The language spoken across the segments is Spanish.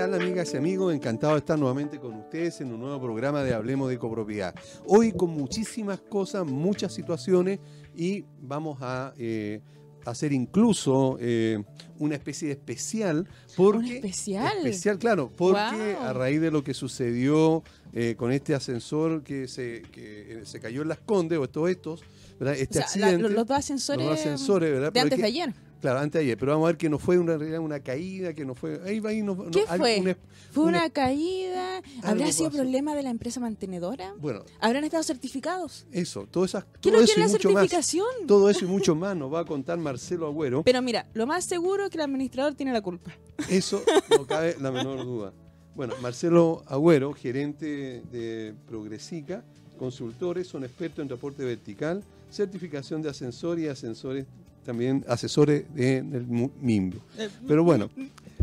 tal amigas y amigos? Encantado de estar nuevamente con ustedes en un nuevo programa de Hablemos de Copropiedad. Hoy con muchísimas cosas, muchas situaciones y vamos a eh, hacer incluso eh, una especie de especial. Porque, ¿Un especial? Especial, claro, porque Wow. a raíz de lo que sucedió eh, con este ascensor que se, que, eh, se cayó en Las Condes, o estos, estos, ¿verdad? Este O sea, la- accidente. los, los dos ascensores, los dos ascensores, ¿verdad? de Pero antes es de ayer. Claro, antes de ayer, pero vamos a ver que no fue una, una caída, que no fue... Ahí, ahí no, no- ¿Qué fue? una- ¿Fue una- una caída? ¿Habrá sido problema de la empresa mantenedora? Bueno, ¿Habrán estado certificados? eso, todo, esas, ¿Quién todo no eso y la mucho más. certificación? Todo eso y mucho más nos va a contar Marcelo Agüero. Pero mira, lo más seguro es que el administrador tiene la culpa. Eso no cabe la menor duda. Bueno, Marcelo Agüero, gerente de Progresica, consultores, son expertos en transporte vertical, certificación de ascensor y ascensores, también asesores del mu- MIMBO. Pero bueno,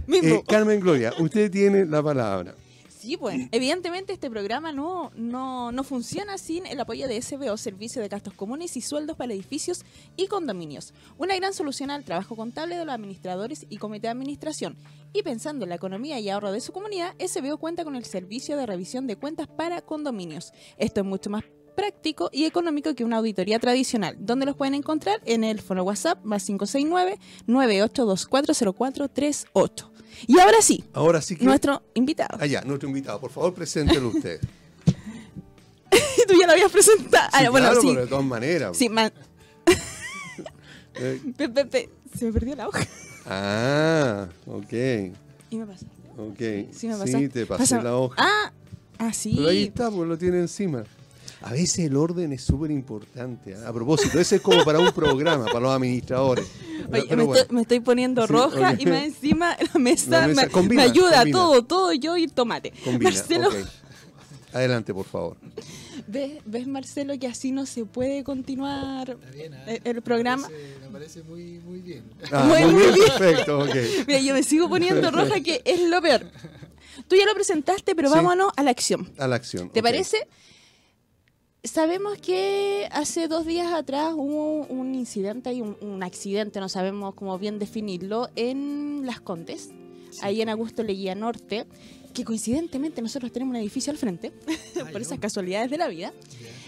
Mismo. eh, Carmen Gloria, usted tiene la palabra. Sí, pues, evidentemente este programa no, no, no funciona sin el apoyo de SBO, Servicio de Gastos Comunes y Sueldos para Edificios y Condominios. Una gran solución al trabajo contable de los administradores y comité de administración. Y pensando en la economía y ahorro de su comunidad, SBO cuenta con el servicio de revisión de cuentas para condominios. Esto es mucho más práctico y económico que una auditoría tradicional, donde los pueden encontrar en el fono WhatsApp más 569-98240438. Y ahora sí, Ahora sí que... nuestro invitado. Allá, nuestro invitado, por favor, preséntelo usted. Tú ya lo habías presentado. Ah, Sí, bueno, claro, sí. pero de todas maneras. Sí, man- Eh, pe- pe- pe- Se me perdió la hoja. ah, ok, Y me pasa. ok. Sí, me pasa. te pasé la hoja. Ah, ah, sí. Pero ahí está, pues lo tiene encima. A veces el orden es súper importante. ¿ah? A propósito, ese es como para un programa, para los administradores. Oye, pero me, bueno. estoy, me estoy poniendo Sí, roja oye. y más encima la mesa, La mesa- me, combina, me ayuda combina. todo, todo yo y tomate. Combina, Marcelo. Adelante, por favor. ¿ves, ¿ves, Marcelo, que así no se puede continuar Está bien, ¿ah? el, el programa? Me parece, me parece muy, muy bien. Ah, Muy muy bien, perfecto, ok. Mira, yo me sigo poniendo roja, que es lo peor. Tú ya lo presentaste, pero Sí. vámonos a la acción. A la acción. ¿Te parece? Sabemos que hace dos días atrás hubo un incidente, y un, un accidente, no sabemos cómo bien definirlo, en Las Condes, ahí en Augusto Leguía Norte, que coincidentemente nosotros tenemos un edificio al frente, Ah, por esas casualidades de la vida.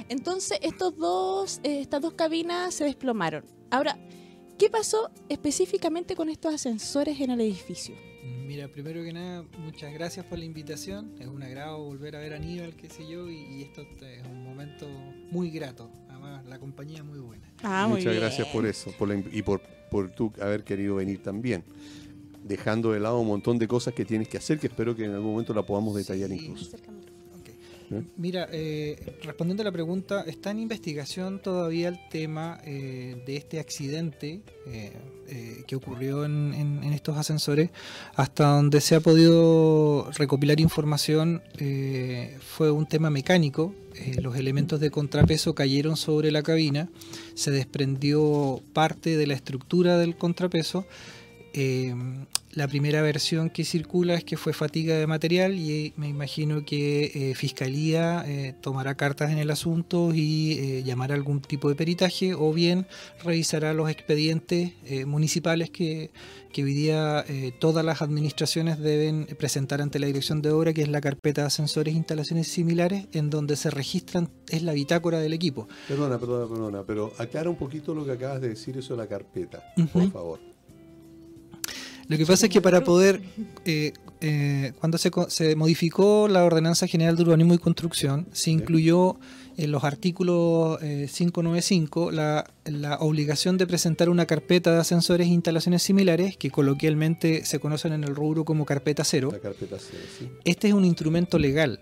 Entonces, estos dos, eh, estas dos cabinas se desplomaron. Ahora, ¿qué pasó específicamente con estos ascensores en el edificio? Mira, primero que nada, muchas gracias por la invitación. Es un agrado volver a ver a Aníbal, qué sé yo, y, y esto es un momento muy grato. Además, la compañía es muy buena. Ah, Muchas gracias por eso por la y por, por tú haber querido venir también. Dejando de lado un montón de cosas que tienes que hacer que espero que en algún momento la podamos detallar Sí. incluso. Mira, eh, respondiendo a la pregunta, está en investigación todavía el tema eh, de este accidente eh, eh, que ocurrió en estos ascensores. Hasta donde se ha podido recopilar información, eh, fue un tema mecánico. Eh, los elementos de contrapeso cayeron sobre la cabina, se desprendió parte de la estructura del contrapeso. Eh, la primera versión que circula es que fue fatiga de material y eh, me imagino que eh, Fiscalía eh, tomará cartas en el asunto y eh, llamará algún tipo de peritaje o bien revisará los expedientes eh, municipales que, que hoy día todas las administraciones deben presentar ante la Dirección de Obra, que es la carpeta de ascensores e instalaciones similares, en donde se registran, es la bitácora del equipo. Perdona, perdona, perdona, pero aclara un poquito lo que acabas de decir, eso de la carpeta, por favor. Lo que pasa es que para poder, eh, eh, cuando se, se modificó la Ordenanza General de Urbanismo y Construcción, se incluyó en los artículos eh, 595 la, la obligación de presentar una carpeta de ascensores e instalaciones similares, que coloquialmente se conocen en el rubro como carpeta cero. La carpeta cero, sí. Este es un instrumento legal.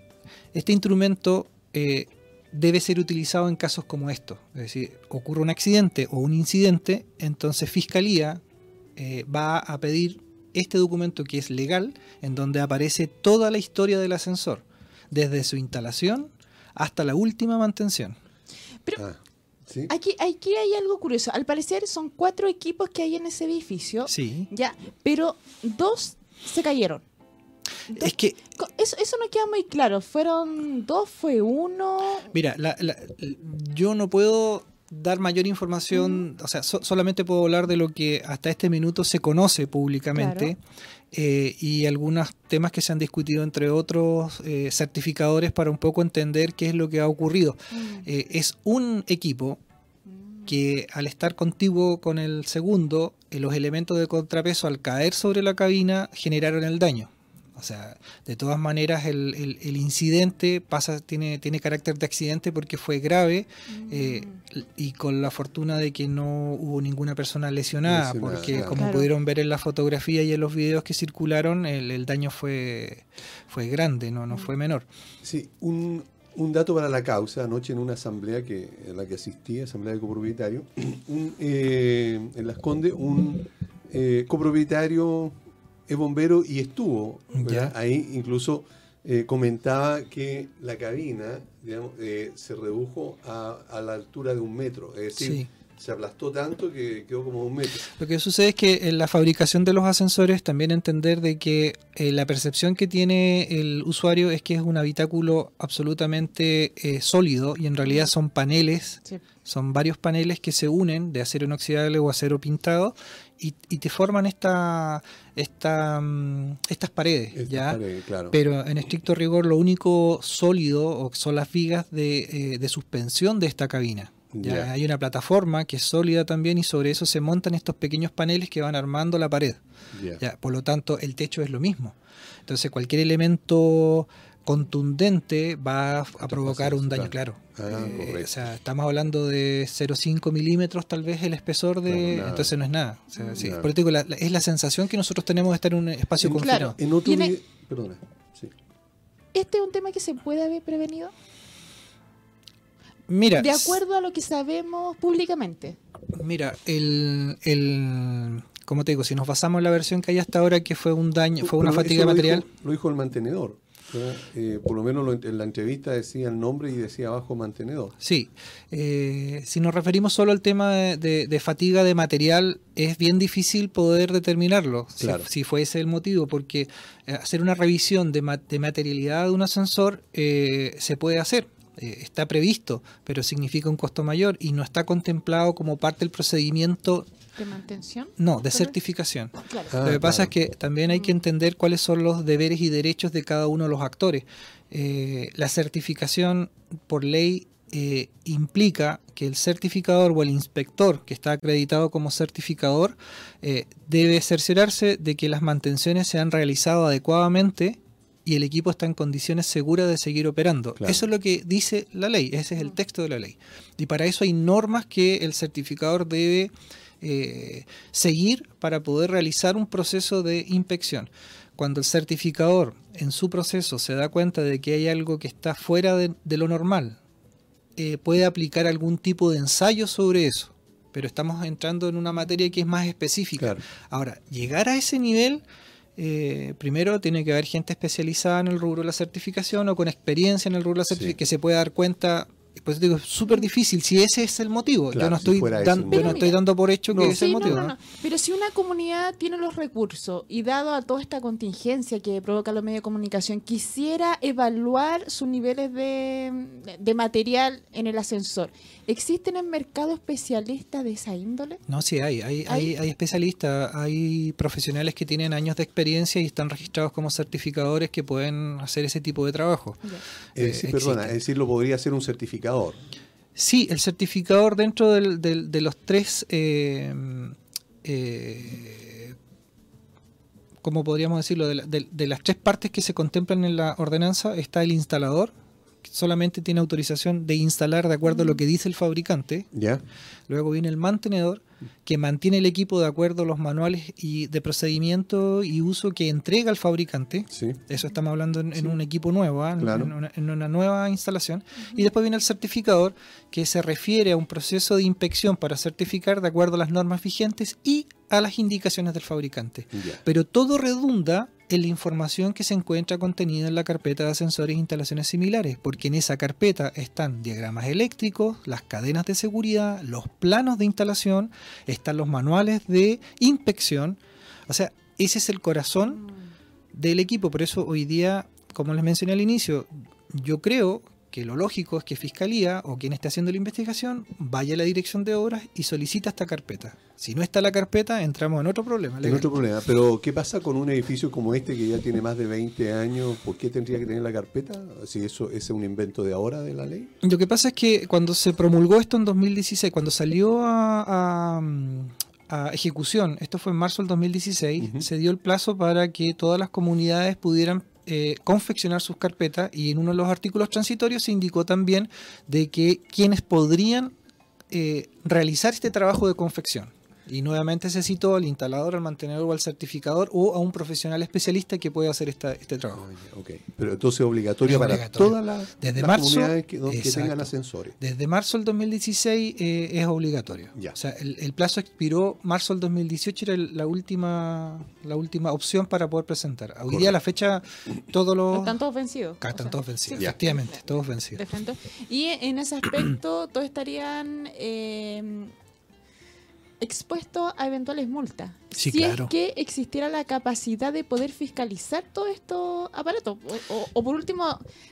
Este instrumento eh, debe ser utilizado en casos como estos. Es decir, ocurre un accidente o un incidente, entonces Fiscalía eh, va a pedir este documento que es legal, en donde aparece toda la historia del ascensor, desde su instalación hasta la última mantención. Pero Ah, ¿sí? aquí, aquí hay algo curioso. Al parecer son cuatro equipos que hay en ese edificio. Sí. Ya, pero dos se cayeron. Dos- Es que eso, eso no queda muy claro. ¿Fueron dos? ¿Fue uno? Mira, la- la- yo no puedo dar mayor información, o sea, so- solamente puedo hablar de lo que hasta este minuto se conoce públicamente eh, y algunos temas que se han discutido entre otros eh, certificadores para un poco entender qué es lo que ha ocurrido. Eh, es un equipo que al estar contiguo con el segundo, los elementos de contrapeso al caer sobre la cabina generaron el daño. O sea, de todas maneras el, el- el incidente pasa, tiene, tiene carácter de accidente porque fue grave eh, Mm. Y con la fortuna de que no hubo ninguna persona lesionada, Lesionada, porque claro. como Claro. pudieron ver en la fotografía y en los videos que circularon, el, el daño fue, fue grande, no, Mm. no fue menor. Sí, un, un dato para la causa. Anoche en una asamblea que, en la que asistí, asamblea de copropietarios, un, eh, en Las Condes, un eh, copropietario es bombero y estuvo ahí, incluso eh, comentaba que la cabina digamos, eh, se redujo a, a la altura de un metro, es decir, Sí. se aplastó tanto que quedó como un metro. Lo que sucede es que en la fabricación de los ascensores también entender de que eh, la percepción que tiene el usuario es que es un habitáculo absolutamente eh, sólido y en realidad son paneles, Sí. son varios paneles que se unen de acero inoxidable o acero pintado y, y te forman esta, esta, mm, estas paredes, ¿ya? claro. Pero en estricto rigor lo único sólido son las vigas de, eh, de suspensión de esta cabina. Ya. Hay una plataforma que es sólida también y sobre eso se montan estos pequeños paneles que van armando la pared. Ya, por lo tanto, el techo es lo mismo. Entonces, cualquier elemento contundente va a provocar un daño, claro. claro. Ah, Eh, correcto. o sea, estamos hablando de 0,5 milímetros tal vez el espesor de... Entonces no es nada. O sea, sí, Nada. por eso digo, la- la- es la sensación que nosotros tenemos de estar en un espacio En- confinado. Claro. En otro Tiene- vi- Perdona. Sí. ¿Este es un tema que se puede haber prevenido? Mira, De acuerdo a lo que sabemos públicamente. Mira, el, el, como te digo, si nos basamos en la versión que hay hasta ahora, que fue un daño, fue una fatiga material. dijo- lo dijo el mantenedor. ¿Verdad? Eh, por lo menos lo- en la entrevista decía el nombre y decía abajo mantenedor. Sí, eh, si nos referimos solo al tema de, de- de fatiga de material, es bien difícil poder determinarlo, si- Claro. si, fue ese el motivo, porque eh, hacer una revisión de, ma- de materialidad de un ascensor eh, se puede hacer. Eh, está previsto, pero significa un costo mayor y no está contemplado como parte del procedimiento, ¿De mantención? no, de certificación. Claro. Ah, Lo que pasa es que también hay que entender cuáles son los deberes y derechos de cada uno de los actores. Eh, la certificación por ley eh, implica que el certificador o el inspector que está acreditado como certificador eh, debe cerciorarse de que las mantenciones se han realizado adecuadamente y el equipo está en condiciones seguras de seguir operando. Claro. Eso es lo que dice la ley, ese es el texto de la ley. Y para eso hay normas que el certificador debe eh, seguir para poder realizar un proceso de inspección. Cuando el certificador en su proceso se da cuenta de que hay algo que está fuera de, de lo normal, eh, puede aplicar algún tipo de ensayo sobre eso. Pero estamos entrando en una materia que es más específica. Claro. Ahora, llegar a ese nivel, eh, primero tiene que haber gente especializada en el rubro de la certificación o con experiencia en el rubro de la Sí. certificación que se pueda dar cuenta. Pues digo, es súper difícil si ese es el motivo. Claro, yo no si estoy, dan- el yo no estoy dando por hecho No. que ese es Sí, el motivo. no, ¿no? no. Pero si una comunidad tiene los recursos y dado a toda esta contingencia que provoca los medios de comunicación, quisiera evaluar sus niveles de, de material en el ascensor, ¿existen en el mercado especialistas de esa índole? No, sí hay, hay, ¿Hay? hay, hay especialistas, hay profesionales que tienen años de experiencia y están registrados como certificadores que pueden hacer ese tipo de trabajo. Eh, Eh, sí, perdona, existe. es decir, lo podría hacer un Sí, el certificador dentro del- de los tres, eh, eh, ¿cómo podríamos decirlo? De, la- de- de las tres partes que se contemplan en la ordenanza está el instalador, solamente tiene autorización de instalar de acuerdo a lo que dice el fabricante. ¿Ya? Luego viene el mantenedor, que mantiene el equipo de acuerdo a los manuales y de procedimiento y uso que entrega el fabricante. Sí. Eso estamos hablando en, un equipo nuevo, ¿ah? En- Claro. en, una, en una nueva instalación. Y después viene el certificador, que se refiere a un proceso de inspección para certificar de acuerdo a las normas vigentes y a las indicaciones del fabricante. Ya. Pero todo redunda en la información que se encuentra contenida en la carpeta de ascensores e instalaciones similares, porque en esa carpeta están diagramas eléctricos, las cadenas de seguridad, los planos de instalación, están los manuales de inspección. O sea, ese es el corazón del equipo. Por eso hoy día, como les mencioné al inicio, yo creo que lo lógico es que Fiscalía o quien esté haciendo la investigación vaya a la dirección de obras y solicita esta carpeta. Si no está la carpeta, entramos en otro problema. En otro problema. Pero, ¿qué pasa con un edificio como este que ya tiene más de 20 años? ¿Por qué tendría que tener la carpeta? Si eso es un invento de ahora de la ley. Lo que pasa es que cuando se promulgó esto en 2016, cuando salió a, a- a ejecución, esto fue en marzo del 2016, Ujú. se dio el plazo para que todas las comunidades pudieran eh, confeccionar sus carpetas y en uno de los artículos transitorios se indicó también de que quienes podrían eh, realizar este trabajo de confección. Y nuevamente se citó al instalador, al mantenedor o al certificador o a un profesional especialista que pueda hacer esta- este trabajo. Ah, ya, ok. Pero entonces es obligatorio Es para obligatorio. todas las, Desde las marzo, comunidades que, tengan ascensores. Desde marzo del 2016 eh, es obligatorio. Ya. O sea, el, el plazo expiró marzo del 2018, era el- la última la última opción para poder presentar. Hoy Correcto. día a la fecha todos los... Están todos vencidos. O están sea, todos vencidos, sí, efectivamente, todos vencidos. Y en ese aspecto, todos estarían eh, expuestos a eventuales multas. Sí, si claro. es que existiera la capacidad de poder fiscalizar todos estos aparatos. O, o- o por último,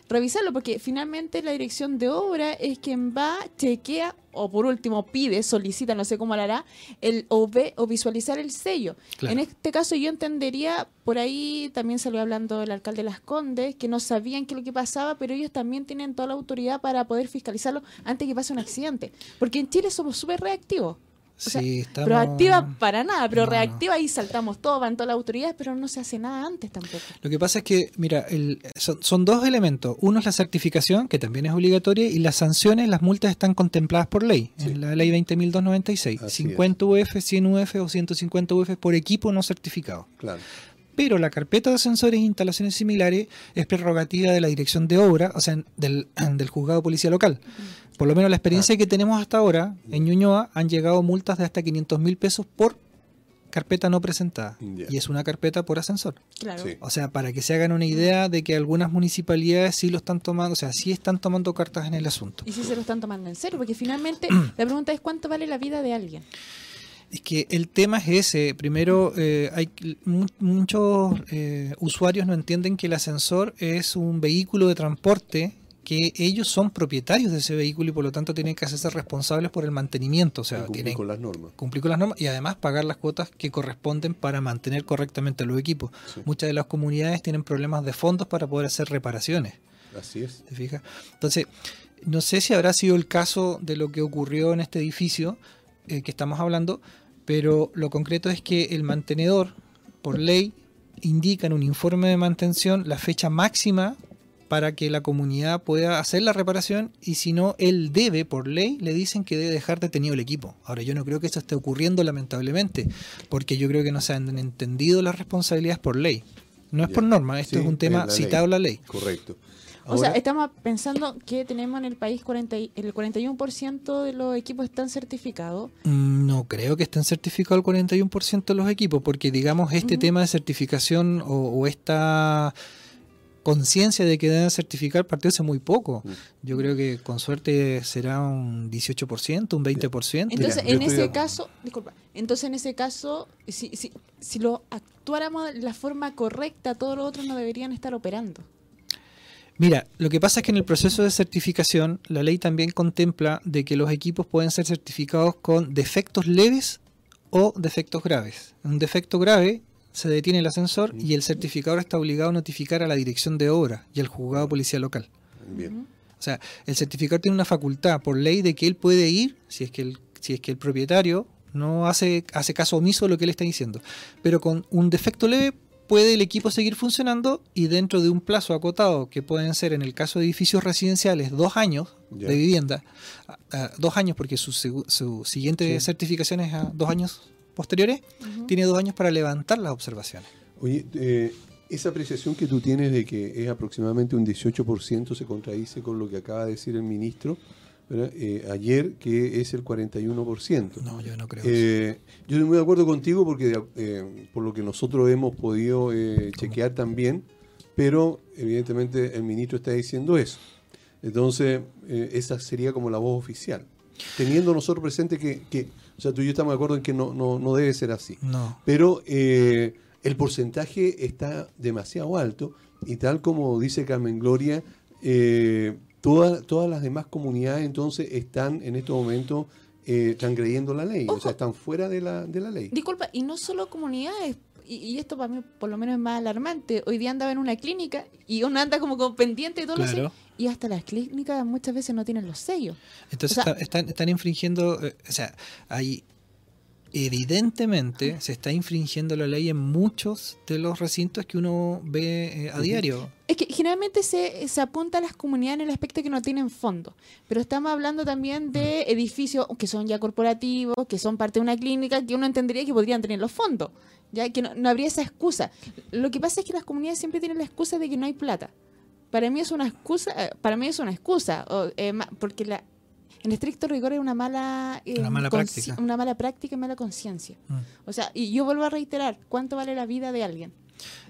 revisarlo, porque finalmente la dirección de obra es quien va, chequea, o por último pide, solicita, no sé cómo lo hará, el, o ve o visualizar el sello. Claro. En este caso yo entendería, por ahí también salió hablando el alcalde de Las Condes, que no sabían qué es lo que pasaba, pero ellos también tienen toda la autoridad para poder fiscalizarlo antes que pase un accidente. Porque en Chile somos súper reactivos. O sea, Sí, estamos- Proactiva para nada, pero No, no. reactiva y saltamos todo, van todas las autoridades, pero no se hace nada antes tampoco. Lo que pasa es que, mira, el- son, son dos elementos. Uno es la certificación, que también es obligatoria, y las sanciones, las multas están contempladas por ley, Sí. en la ley 20.296. Así 50 UF, 100 UF o 150 UF por equipo no certificado. Claro. Pero la carpeta de ascensores e instalaciones similares es prerrogativa de la dirección de obra, o sea, del, del juzgado de policía local. Por lo menos la experiencia que tenemos hasta ahora, en Ñuñoa han llegado multas de hasta 500 mil pesos por carpeta no presentada. Y es una carpeta por ascensor. Claro. Sí. O sea, para que se hagan una idea de que algunas municipalidades sí lo están tomando, o sea, sí están tomando cartas en el asunto. Y si se lo están tomando en serio, porque finalmente la pregunta es cuánto vale la vida de alguien. Es que el tema es ese. Primero, eh, hay mu- muchos eh, usuarios no entienden que el ascensor es un vehículo de transporte que ellos son propietarios de ese vehículo y por lo tanto tienen que hacerse responsables por el mantenimiento. O sea, cumplir tienen con las normas. cumplir con las normas y además pagar las cuotas que corresponden para mantener correctamente los equipos. Sí. Muchas de las comunidades tienen problemas de fondos para poder hacer reparaciones. Así es. ¿Te fijas? Entonces, no sé si habrá sido el caso de lo que ocurrió en este edificio eh, que estamos hablando, pero lo concreto es que el mantenedor, por ley, indica en un informe de mantención la fecha máxima para que la comunidad pueda hacer la reparación y si no, él debe, por ley, le dicen que debe dejar detenido el equipo. Ahora, yo no creo que esto esté ocurriendo lamentablemente, porque yo creo que no se han entendido las responsabilidades por ley. No es Ya. por norma, esto Sí, es un tema la citado en la ley. Correcto. O sea, estamos pensando que tenemos en el país 40, y- el 41% de los equipos están certificados. Mm, No creo que estén certificados el 41% de los equipos, porque digamos este tema de certificación o, o esta conciencia de que deben certificar partió hace muy poco. Mm. Yo creo que con suerte será un 18%, un 20%. Entonces, en ese caso, disculpa, entonces en ese caso, si, si, si lo actuáramos de la forma correcta, todos los otros no deberían estar operando. Mira, lo que pasa es que en el proceso de certificación la ley también contempla de que los equipos pueden ser certificados con defectos leves o defectos graves. Un defecto grave se detiene el ascensor y el certificador está obligado a notificar a la dirección de obra y al juzgado de policía local. Bien. O sea, el certificador tiene una facultad por ley de que él puede ir si es que el, si es que el propietario no hace, hace caso omiso de lo que él está diciendo. Pero con un defecto leve puede el equipo seguir funcionando y dentro de un plazo acotado, que pueden ser en el caso de edificios residenciales dos años Ya. de vivienda, a- a dos años porque su, su siguiente Sí. certificación es a dos años posteriores, tiene dos años para levantar las observaciones. Oye, eh, esa apreciación que tú tienes de que es aproximadamente un 18% se contradice con lo que acaba de decir el ministro ¿verdad? Eh, ayer, que es el 41%. No, yo no creo. eso. Eh, yo estoy muy de acuerdo contigo porque eh, por lo que nosotros hemos podido eh, chequear también, pero evidentemente el ministro está diciendo eso. Entonces, eh, esa sería como la voz oficial. Teniendo nosotros presente que, que, o sea, tú y yo estamos de acuerdo en que no, no, no debe ser así. No. Pero eh, el porcentaje está demasiado alto y tal como dice Carmen Gloria, eh, todas todas las demás comunidades entonces están en estos momentos eh, transgrediendo la ley, o sea, están fuera de la, de la ley. Disculpa, y no solo comunidades, y, y esto para mí por lo menos es más alarmante. Hoy día andaba en una clínica y uno anda como con pendiente de todo Claro. lo y hasta las clínicas muchas veces no tienen los sellos. Entonces O sea- está- están, están infringiendo, eh, o sea, hay evidentemente se está infringiendo la ley en muchos de los recintos que uno ve eh, a diario. Es que generalmente se, se apunta a las comunidades en el aspecto que no tienen fondo, pero estamos hablando también de edificios que son ya corporativos, que son parte de una clínica, que uno entendería que podrían tener los fondos, ya que no, no habría esa excusa. Lo que pasa es que las comunidades siempre tienen la excusa de que no hay plata. Para mí es una excusa, eh, para mí es una excusa, o, eh, porque la, en estricto rigor es una mala, eh, Una mala práctica. una mala práctica y mala conciencia. Mm. O sea, y yo vuelvo a reiterar, ¿cuánto vale la vida de alguien?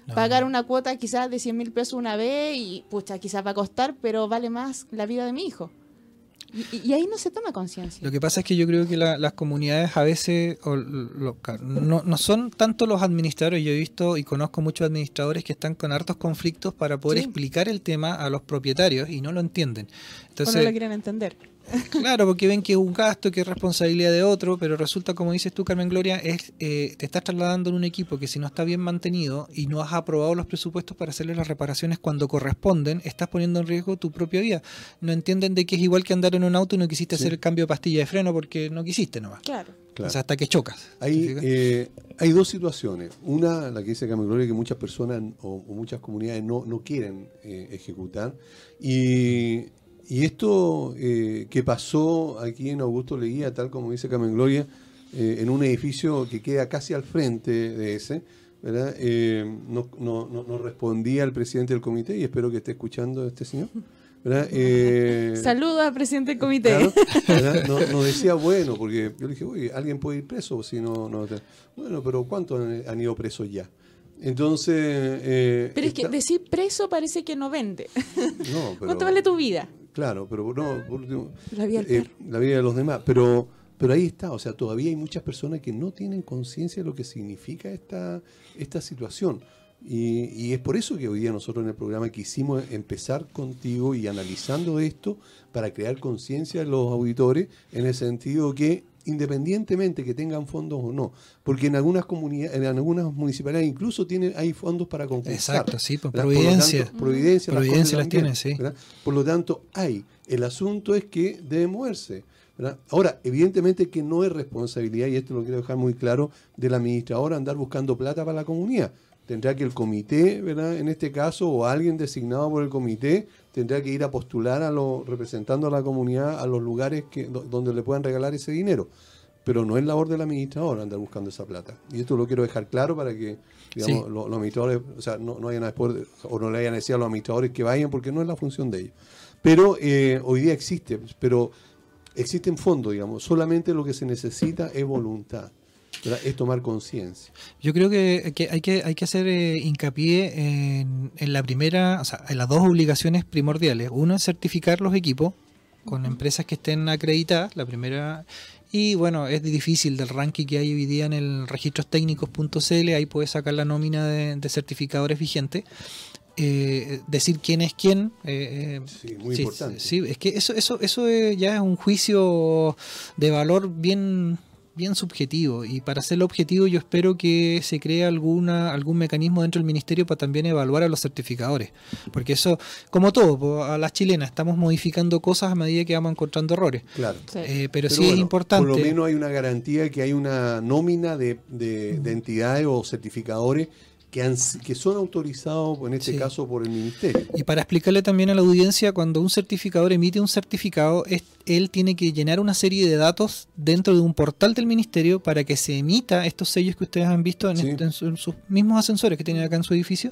No. pagar una cuota quizás de 100 mil pesos una vez y pucha, quizás va a costar, pero vale más la vida de mi hijo. Y, y ahí no se toma conciencia. Lo que pasa es que yo creo que la- las comunidades a veces o lo- no, no son tanto los administradores. Yo he visto y conozco muchos administradores que están con hartos conflictos para poder Sí. explicar el tema a los propietarios y no lo entienden. o Entonces, no lo quieren entender. Claro, porque ven que es un gasto, que es responsabilidad de otro, pero resulta, como dices tú, Carmen Gloria, es eh, te estás trasladando en un equipo que si no está bien mantenido y no has aprobado los presupuestos para hacerle las reparaciones cuando corresponden, estás poniendo en riesgo tu propia vida. No entienden de que es igual que andar en un auto y no quisiste Sí. hacer el cambio de pastilla de freno porque no quisiste nomás. Claro. Claro. O sea, hasta que chocas. eh, hay dos situaciones. Una, la que dice Carmen Gloria, que muchas personas o, o muchas comunidades no, no quieren eh, ejecutar. Y, y esto eh, que pasó aquí en Augusto Leguía, tal como dice Carmen Gloria, eh, en un edificio que queda casi al frente de ese, ¿verdad? Eh, no, no, no- no respondía el presidente del comité y espero que esté escuchando este señor. ¿verdad? Eh, Saludos al presidente del comité. Claro, nos decía bueno, porque yo le dije, oye, alguien puede ir preso si no. no te-". Bueno, pero ¿cuántos han, han ido presos ya? Entonces. eh, Pero es que está- decir preso parece que no vende. no, pero- ¿Cuánto vale tu vida? Claro, pero no, por último, La vida del eh, la vida de los demás. Pero, pero ahí está, o sea, todavía hay muchas personas que no tienen conciencia de lo que significa esta, esta situación. Y, y es por eso que hoy día nosotros en el programa quisimos empezar contigo y analizando esto para crear conciencia en los auditores en el sentido que independientemente que tengan fondos o no, porque en algunas comunidades, en algunas municipalidades incluso tienen, hay fondos para concursar. Exacto, sí, pues. Por lo providencia. tanto, providencia, las Providencia las tiene, sí. ¿verdad? Por lo tanto, hay. El asunto es que debe moverse. ¿verdad? Ahora, evidentemente que no es responsabilidad, y esto lo quiero dejar muy claro, del administrador andar buscando plata para la comunidad. Tendrá que el comité, ¿verdad? en este caso, o alguien designado por el comité, tendrá que ir a postular a los representando a la comunidad a los lugares que, do- donde le puedan regalar ese dinero. Pero no es labor del administrador andar buscando esa plata. Y esto lo quiero dejar claro para que digamos, Sí. los, los administradores, o sea, no, no vayan a o no le vayan a decir a los administradores que vayan, porque no es la función de ellos. Pero eh, hoy día existe, pero existen fondos, digamos, solamente lo que se necesita es voluntad, ¿verdad? es tomar conciencia. Yo creo que, que hay que hay que hacer eh, hincapié en, en la primera, o sea, en las dos obligaciones primordiales. Uno es certificar los equipos con empresas que estén acreditadas, la primera. Y bueno, es difícil del ranking que hay hoy día en el registrostécnicos.cl, ahí puedes sacar la nómina de, de certificadores vigentes. Eh, decir quién es quién. eh, Sí, muy sí, importante. Sí, es que eso, eso, eso es- ya es un juicio de valor bien, bien subjetivo. Y para hacerlo objetivo, yo espero que se cree alguna, algún mecanismo dentro del ministerio para también evaluar a los certificadores. Porque eso, como todo, a las chilenas estamos modificando cosas a medida que vamos encontrando errores. Claro. Sí. Eh, pero, Pero sí es importante. Por lo menos hay una garantía de que hay una nómina de, de- de entidades o certificadores que, han, que son autorizados, en este Sí. caso, por el ministerio. Y para explicarle también a la audiencia, cuando un certificador emite un certificado, es- él tiene que llenar una serie de datos dentro de un portal del ministerio para que se emita estos sellos que ustedes han visto en, Sí. este- en su- en sus mismos ascensores que tienen acá en su edificio.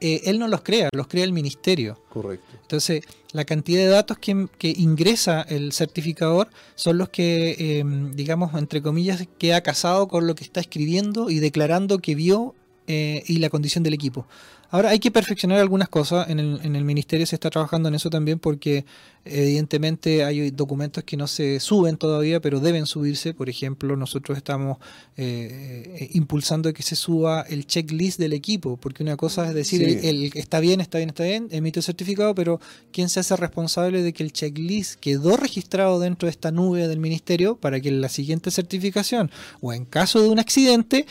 Eh, él no los crea, los crea el ministerio. Correcto. Entonces, la cantidad de datos que, que ingresa el certificador son los que, eh, digamos, entre comillas, queda casado con lo que está escribiendo y declarando que vio eh, y la condición del equipo. Ahora hay que perfeccionar algunas cosas, en el, en el ministerio se está trabajando en eso también porque evidentemente hay documentos que no se suben todavía, pero deben subirse. Por ejemplo, nosotros estamos eh, eh, impulsando que se suba el checklist del equipo, porque una cosa es decir, Sí. el, el- está bien, está bien, está bien, emite el certificado, pero ¿quién se hace responsable de que el checklist quedó registrado dentro de esta nube del ministerio para que en la siguiente certificación o en caso de un accidente,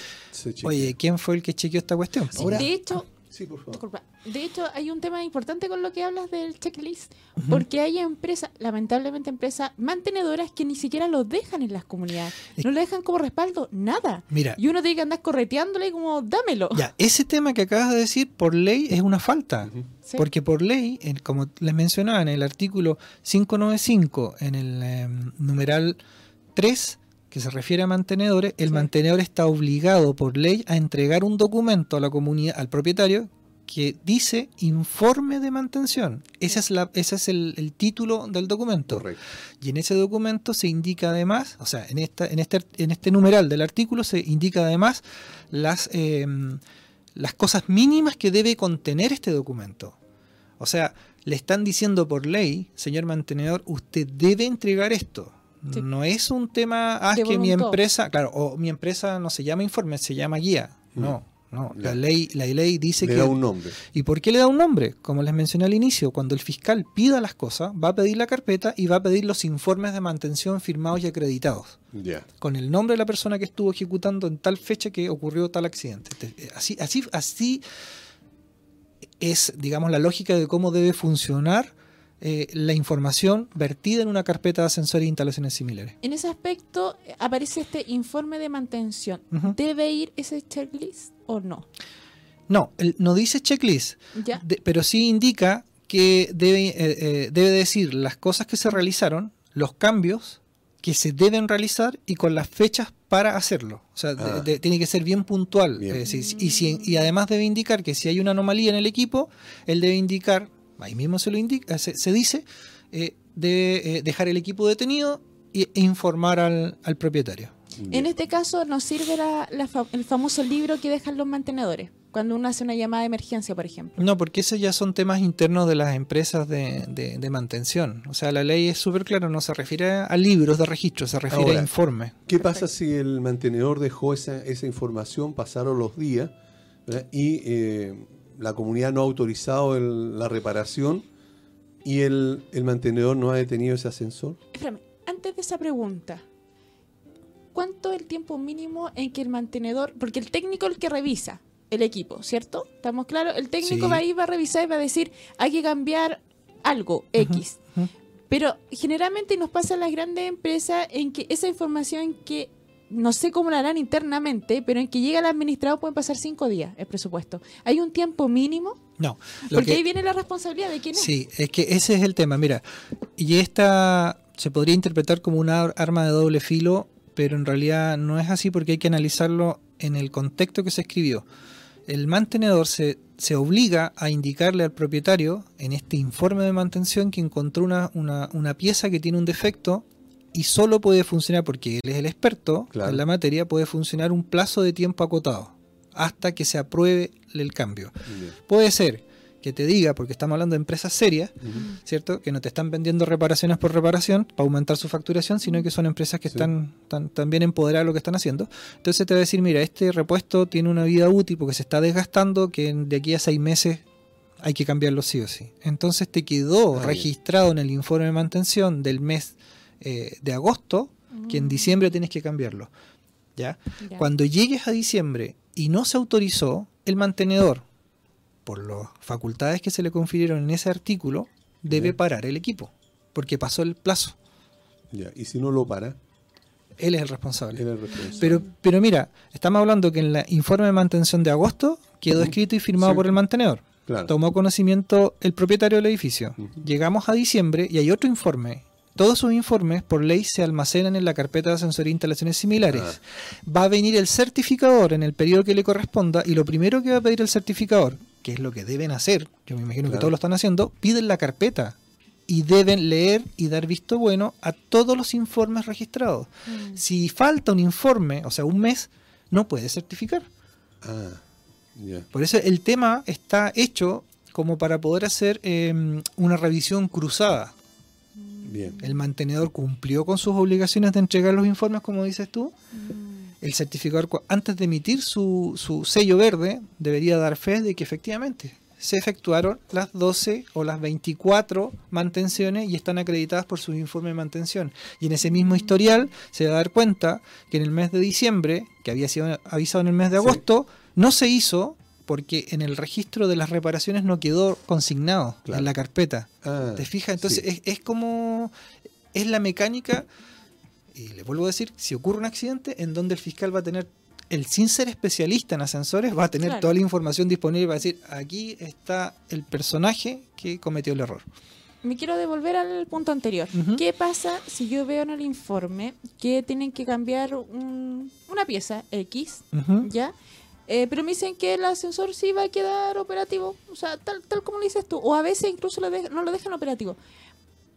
oye, ¿quién fue el que chequeó esta cuestión? Ahora- de hecho, Sí, por favor. disculpa, de hecho hay un tema importante con lo que hablas del checklist, porque hay empresas, lamentablemente empresas mantenedoras que ni siquiera lo dejan en las comunidades, Es- no lo dejan como respaldo, nada. Mira, Y uno tiene que andar correteándole como, dámelo. Ya, ese tema que acabas de decir, por ley es una falta. Sí. Porque por ley, en- como les mencionaba en el artículo 595, en el em, numeral 3, que se refiere a mantenedores, el Sí. mantenedor está obligado por ley a entregar un documento a la comunidad, al propietario, que dice informe de mantención. Ese es, la, ese es el, el título del documento. Correcto. Y en ese documento se indica además, o sea, en, esta, en, este, en este numeral del artículo se indica además las, eh, las cosas mínimas que debe contener este documento. O sea, le están diciendo por ley, señor mantenedor, usted debe entregar esto. Sí. No es un tema, ah, De es que mi empresa, claro, o mi empresa no se llama informe, se llama guía. No, no, Ya. la ley, la ley dice Le que da un nombre. ¿Y por qué le da un nombre? Como les mencioné al inicio, cuando el fiscal pida las cosas, va a pedir la carpeta y va a pedir los informes de mantención firmados y acreditados, Ya. con el nombre de la persona que estuvo ejecutando en tal fecha que ocurrió tal accidente. Te- Así, así, así es, digamos, la lógica de cómo debe funcionar eh, la información vertida en una carpeta de ascensores e instalaciones similares. En ese aspecto eh, aparece este informe de mantención. ¿Debe ir ese checklist o no? No, el- no dice checklist, Ya. de- pero sí indica que debe, eh, eh, debe decir las cosas que se realizaron, los cambios que se deben realizar y con las fechas para hacerlo. O sea, Ah. de- tiene que ser bien puntual. Bien. Es decir, y, si- y además debe indicar que si hay una anomalía en el equipo, él debe indicar, ahí mismo se lo indica, se, se dice, eh, debe eh, dejar el equipo detenido y- e informar al, al propietario. En este caso nos sirve la- la fa- el famoso libro que dejan los mantenedores, cuando uno hace una llamada de emergencia, por ejemplo. No, porque esos ya son temas internos de las empresas de, de- de mantención. O sea, la ley es súper clara, no se refiere a libros de registro, se refiere Ahora, a informes. ¿Qué pasa si el mantenedor dejó esa, esa información, pasaron los días ¿verdad? y eh, la comunidad no ha autorizado el- la reparación y el, el mantenedor no ha detenido ese ascensor? Espérame, antes de esa pregunta, ¿cuánto es el tiempo mínimo en que el mantenedor, porque el técnico es el que revisa el equipo, ¿cierto? ¿Estamos claros? El técnico Sí. va a ir, va a revisar y va a decir, hay que cambiar algo, X. Pero generalmente nos pasa en las grandes empresas en que esa información que no sé cómo la harán internamente, pero en que llega al administrador pueden pasar cinco días el presupuesto. ¿Hay un tiempo mínimo? No, lo Porque que- ahí viene la responsabilidad de quién es. Sí, es que ese es el tema. Mira, y esta se podría interpretar como una ar- arma de doble filo, pero en realidad no es así porque hay que analizarlo en el contexto que se escribió. El mantenedor se, se obliga a indicarle al propietario en este informe de mantención que encontró una, una- una pieza que tiene un defecto y solo puede funcionar porque él es el experto Claro. en la materia, puede funcionar un plazo de tiempo acotado hasta que se apruebe el cambio. Bien. Puede ser que te diga, porque estamos hablando de empresas serias. ¿cierto? Que no te están vendiendo reparaciones por reparación para aumentar su facturación, sino que son empresas que Sí. están tan, bien empoderadas de lo que están haciendo. Entonces te va a decir, mira, este repuesto tiene una vida útil porque se está desgastando, que de aquí a seis meses hay que cambiarlo sí o sí. Entonces te quedó registrado en el informe de mantención del mes eh, de agosto que en Mm, diciembre tienes que cambiarlo. ¿Ya? ya. Cuando llegues a diciembre y no se autorizó, el mantenedor, por las facultades que se le confirieron en ese artículo, debe Ya. parar el equipo, porque pasó el plazo. Ya. Y si no lo para, Él es el responsable. él es el responsable. Pero, pero mira, estamos hablando que en el informe de mantención de agosto quedó escrito y firmado Sí. por el mantenedor. claro. Tomó conocimiento el propietario del edificio. Llegamos a diciembre y hay otro informe. Todos sus informes por ley se almacenan en la carpeta de asesoría e instalaciones similares. Ah. Va a venir el certificador en el periodo que le corresponda y lo primero que va a pedir el certificador, que es lo que deben hacer, yo me imagino que todos lo están haciendo, piden la carpeta y deben leer y dar visto bueno a todos los informes registrados. Mm. Si falta un informe, o sea, un mes, no puede certificar. Ah. Por eso el tema está hecho como para poder hacer eh, una revisión cruzada. Bien. El mantenedor cumplió con sus obligaciones de entregar los informes, como dices tú. El certificador, antes de emitir su, su sello verde, debería dar fe de que efectivamente se efectuaron las 12 o las 24 mantenciones y están acreditadas por sus informes de mantención. Y en ese mismo historial se va a dar cuenta que en el mes de diciembre, que había sido avisado en el mes de Sí. agosto, no se hizo porque en el registro de las reparaciones no quedó consignado Claro. en la carpeta. Ah, ¿Te fijas? Entonces sí. es, es como. Es la mecánica. Y le vuelvo a decir: si ocurre un accidente en donde el fiscal va a tener. El sin ser especialista en ascensores va a tener Claro. toda la información disponible para decir: aquí está el personaje que cometió el error. Me quiero devolver al punto anterior. ¿Qué pasa si yo veo en el informe que tienen que cambiar un- una pieza X, ya? Eh, pero me dicen que el ascensor sí va a quedar operativo, o sea, tal, tal como lo dices tú, o a veces incluso lo de- no lo dejan operativo.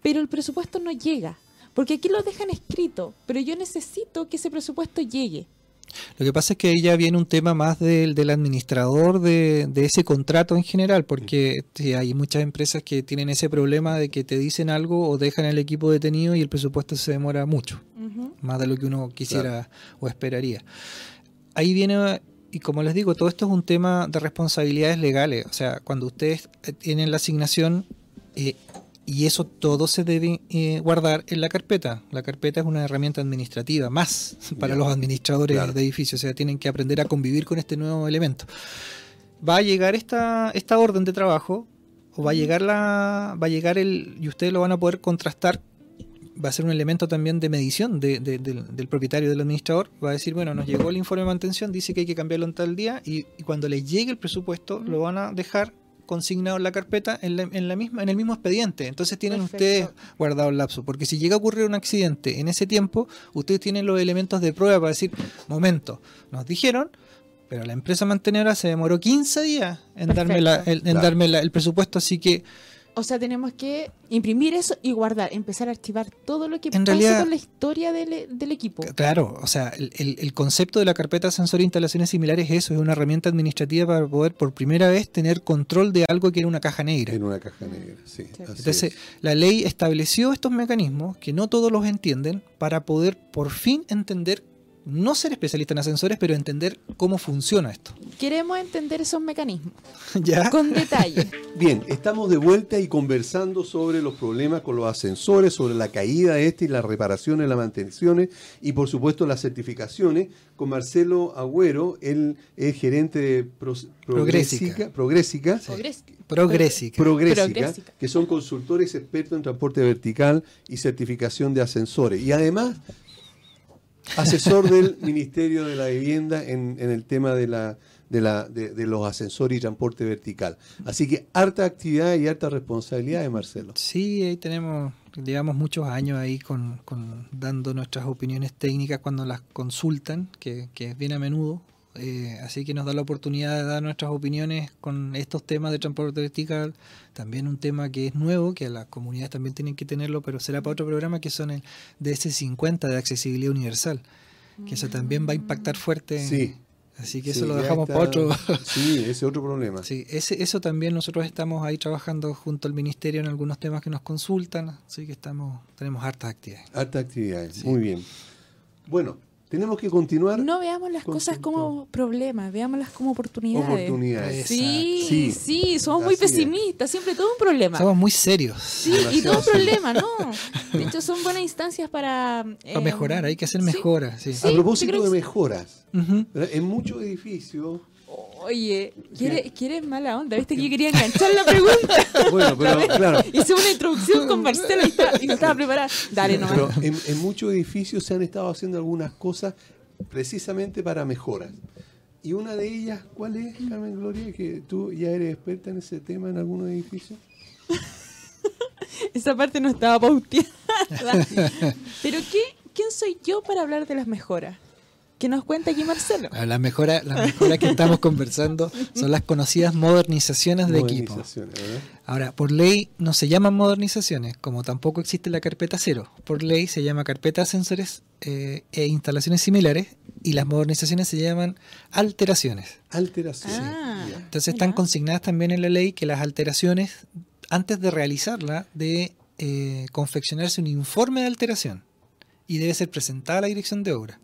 Pero el presupuesto no llega, porque aquí lo dejan escrito, pero yo necesito que ese presupuesto llegue. Lo que pasa es que ahí ya viene un tema más del, del administrador de, de ese contrato en general, porque sí, hay muchas empresas que tienen ese problema de que te dicen algo o dejan el equipo detenido y el presupuesto se demora mucho. Más de lo que uno quisiera o esperaría. Ahí viene, y como les digo, todo esto es un tema de responsabilidades legales. O sea, cuando ustedes eh, tienen la asignación, eh, y eso todo se debe eh, guardar en la carpeta. La carpeta es una herramienta administrativa más para los administradores Claro. de edificios. O sea, tienen que aprender a convivir con este nuevo elemento. Va a llegar esta, esta orden de trabajo, o va a llegar la, va a llegar el, y ustedes lo van a poder contrastar va a ser un elemento también de medición de- de- del, del propietario, del administrador. Va a decir, bueno, nos llegó el informe de mantención, dice que hay que cambiarlo en tal día y, y cuando les llegue el presupuesto lo van a dejar consignado en la carpeta en, la, en la misma en el mismo expediente. Entonces tienen Perfecto. ustedes guardado el lapso, porque si llega a ocurrir un accidente en ese tiempo, ustedes tienen los elementos de prueba para decir, momento, nos dijeron, pero la empresa mantenedora se demoró 15 días en darme, la- el, en Claro. darme la- el presupuesto, así que O sea, tenemos que imprimir eso y guardar, empezar a archivar todo lo que En pasa realidad- con la historia del, del equipo. Claro, o sea, el, el- el concepto de la carpeta sensor de instalaciones similares es eso, es una herramienta administrativa para poder por primera vez tener control de algo que era una caja negra. En una caja negra, sí. Entonces, es. la ley estableció estos mecanismos que no todos los entienden para poder por fin entender, no ser especialista en ascensores, pero entender cómo funciona esto. Queremos entender esos mecanismos ¿Ya? con detalle. Bien, estamos de vuelta y conversando sobre los problemas con los ascensores, sobre la caída de este y las reparaciones, las mantenciones y por supuesto las certificaciones con Marcelo Agüero, él es gerente de Pros- Progrésica. Progrésica, Progres- Progrésica. Progrésica, Progrésica. que son consultores expertos en transporte vertical y certificación de ascensores. Y además, asesor del Ministerio de la Vivienda en, en el tema de, la, de, la, de, los ascensores y transporte vertical. Así que harta actividad y harta responsabilidad de Marcelo. Sí, ahí tenemos, llevamos muchos años ahí con, con dando nuestras opiniones técnicas cuando las consultan, que, que es bien a menudo. Eh, así que nos da la oportunidad de dar nuestras opiniones con estos temas de transporte vertical. También un tema que es nuevo, que las comunidades también tienen que tenerlo, pero será para otro programa, que son el DS50 de accesibilidad universal. Que eso también va a impactar fuerte. Sí. Así que Sí, eso lo dejamos está- para otro. Sí, ese es otro problema. Sí, ese, eso también nosotros estamos ahí trabajando junto al ministerio en algunos temas que nos consultan, así que estamos tenemos hartas actividades. Harta actividad. Sí. Muy bien. Bueno, tenemos que continuar. No veamos las cosas como problemas, veámoslas como oportunidades. Oportunidades. Sí, Sí. sí, somos muy es. pesimistas, siempre todo un problema. Somos muy serios. Sí, y todo un problema, ¿no? De hecho, son buenas instancias para... Para mejorar, hay que hacer mejoras. Sí. Sí. A propósito de mejoras, en muchos edificios Oye, ¿quieres, ¿quieres mala onda? ¿Viste que yo quería enganchar la pregunta? Bueno, pero claro, Hice una introducción con Marcela y, está- y no estaba preparada. Dale nomás. pero en, en muchos edificios se han estado haciendo algunas cosas precisamente para mejoras. Y una de ellas, ¿cuál es, Carmen Gloria? Que tú ya eres experta en ese tema en algunos edificios. Esa parte no estaba pauteada. Pero ¿qué, ¿quién soy yo para hablar de las mejoras? ¿Qué nos cuenta aquí Marcelo? Ah, Las mejoras, las mejoras que estamos conversando son las conocidas modernizaciones de equipo. ¿verdad? Ahora, por ley no se llaman modernizaciones, como tampoco existe la carpeta cero. Por ley se llama carpeta de sensores eh, e instalaciones similares y las modernizaciones se llaman alteraciones. Alteraciones. Ah. Entonces están consignadas también en la ley que las alteraciones, antes de realizarla, de eh, confeccionarse un informe de alteración y debe ser presentada a la dirección de obra.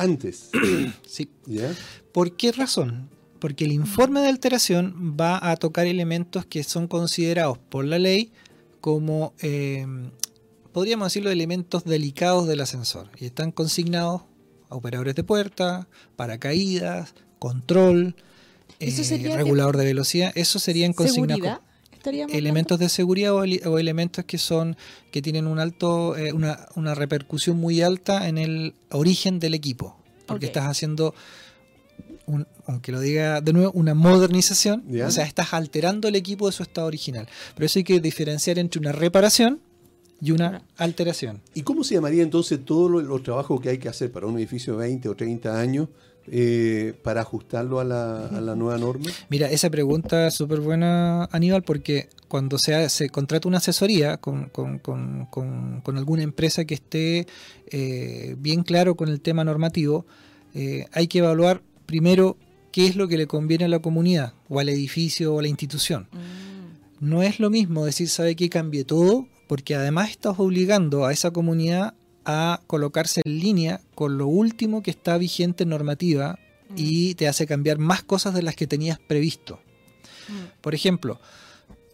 Antes. Sí. ¿Ya? ¿Por qué razón? Porque el informe de alteración va a tocar elementos que son considerados por la ley como, eh, podríamos decirlo, elementos delicados del ascensor. Y están consignados a operadores de puerta, paracaídas, control, Eso eh, regulador de velocidad. Eso serían consignados. ¿Estaríamos elementos de seguridad o, ele- o elementos que son que tienen un alto eh, una, una repercusión muy alta en el origen del equipo. Porque estás haciendo un- aunque lo diga de nuevo una modernización. O sea estás alterando el equipo de su estado original. Pero eso hay que diferenciar entre una reparación y una alteración. ¿Y cómo se llamaría entonces todos los, los trabajos que hay que hacer para un edificio de 20 o 30 años eh, para ajustarlo a la, a la nueva norma? Mira, esa pregunta es súper buena, Aníbal, porque cuando se, ha- se contrata una asesoría con, con- con- con- con alguna empresa que esté eh, bien claro con el tema normativo, eh, hay que evaluar primero qué es lo que le conviene a la comunidad, o al edificio, o a la institución. Mm. No es lo mismo decir, ¿sabe qué? Cambie todo, porque además estás obligando a esa comunidad a colocarse en línea con lo último que está vigente en normativa Mm. y te hace cambiar más cosas de las que tenías previsto. Mm. Por ejemplo,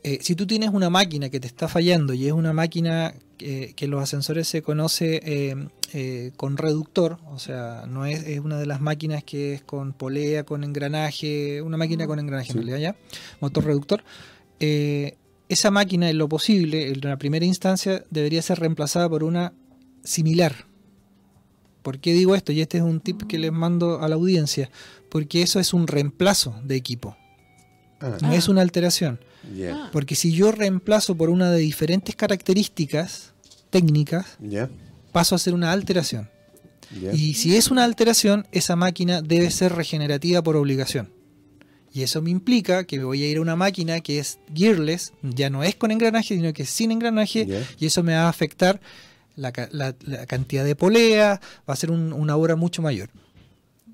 eh, si tú tienes una máquina que te está fallando y es una máquina que, que en los ascensores se conoce eh, eh, con reductor, o sea, no es, es una de las máquinas que es con polea, con engranaje, una máquina Mm. con engranaje Sí. en realidad ya, motor reductor. eh, esa máquina, en lo posible, en la primera instancia, debería ser reemplazada por una similar. ¿Por qué digo esto? Y este es un tip que les mando a la audiencia. Porque eso es un reemplazo de equipo, Ah, no Ah. es una alteración. Ah. Porque si yo reemplazo por una de diferentes características técnicas, paso a ser una alteración. Y si es una alteración, esa máquina debe ser regenerativa por obligación. Y eso me implica que voy a ir a una máquina que es gearless, ya no es con engranaje, sino que es sin engranaje, y eso me va a afectar la, ca- la- la cantidad de polea, va a ser un- una obra mucho mayor.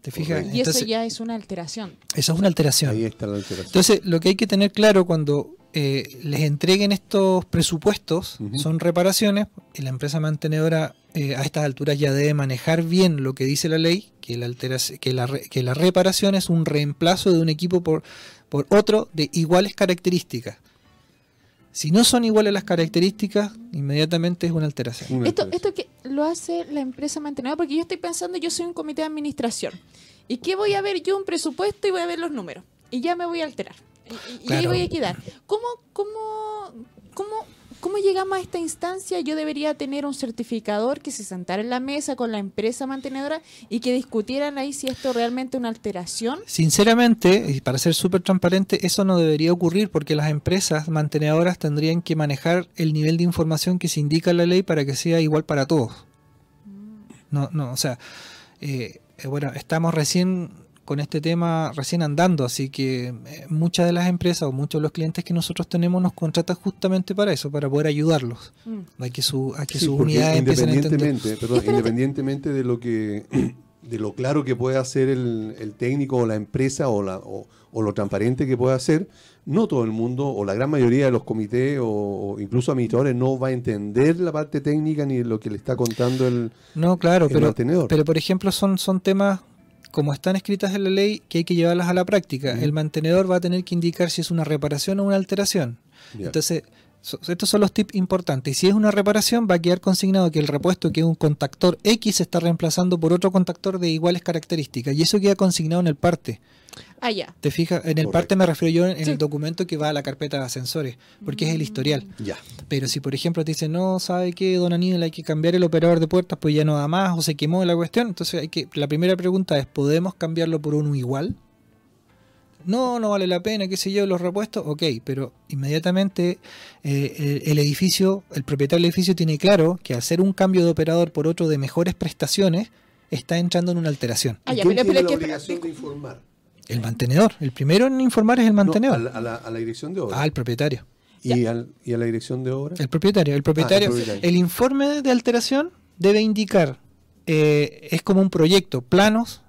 ¿Te fijas? Y Entonces, eso ya es una alteración. eso es una alteración. Ahí está la alteración. Entonces, lo que hay que tener claro cuando eh, les entreguen estos presupuestos son reparaciones y la empresa mantenedora eh, a estas alturas ya debe manejar bien lo que dice la ley, que la, que la, re- que la reparación es un reemplazo de un equipo por, por otro de iguales características. Si no son iguales las características, inmediatamente es una alteración. Una Esto, alteración. esto que lo hace la empresa mantenedora, porque yo estoy pensando, yo soy un comité de administración. ¿Y qué voy a ver yo? Un presupuesto y voy a ver los números. Y ya me voy a alterar. Y, ahí voy a quedar. ¿Cómo, cómo, cómo, ¿Cómo llegamos a esta instancia? Yo debería tener un certificador que se sentara en la mesa con la empresa mantenedora y que discutieran ahí si esto realmente es una alteración. Sinceramente, y para ser súper transparente, eso no debería ocurrir porque las empresas mantenedoras tendrían que manejar el nivel de información que se indica en la ley para que sea igual para todos. No, no, o sea, eh, eh, bueno, estamos recién con este tema recién andando, así que eh, muchas de las empresas o muchos de los clientes que nosotros tenemos nos contratan justamente para eso, para poder ayudarlos, Mm. a que, su, a que Sí, sus unidades independientemente, perdón, independientemente de lo que de lo claro que pueda hacer el, el técnico o la empresa o, la, o, o lo transparente que pueda hacer, no todo el mundo o la gran mayoría de los comités o, o incluso administradores no va a entender la parte técnica ni lo que le está contando el, No, claro, el pero, mantenedor. pero por ejemplo son, son temas como están escritas en la ley que hay que llevarlas a la práctica. El mantenedor va a tener que indicar si es una reparación o una alteración. Entonces, estos son los tips importantes. Si es una reparación, va a quedar consignado que el repuesto, que es un contactor X, se está reemplazando por otro contactor de iguales características. Y eso queda consignado en el parte. Ah, ya. ¿Te fijas? En el Correcto. parte me refiero yo en, Sí. el documento que va a la carpeta de ascensores, porque es el historial. ya. Pero si, por ejemplo, te dicen, no, ¿sabe qué, don Aníbal? Hay que cambiar el operador de puertas, pues ya no da más, o se quemó la cuestión. Entonces, hay que la primera pregunta es, ¿podemos cambiarlo por uno igual? No, no vale la pena, qué sé yo, los repuestos, ok, pero inmediatamente eh, el, el edificio, el propietario del edificio tiene claro que hacer un cambio de operador por otro de mejores prestaciones, está entrando en una alteración. Ah, ¿Y ya, quién pero- tiene pero la obligación de informar? El mantenedor. El primero en informar es el No, mantenedor. a, la, a la- a la dirección de obra. ah, el propietario. y, al- y a la dirección de obra. El propietario. El propietario. Ah, el propietario. el informe de alteración debe indicar, eh, es como un proyecto, planos,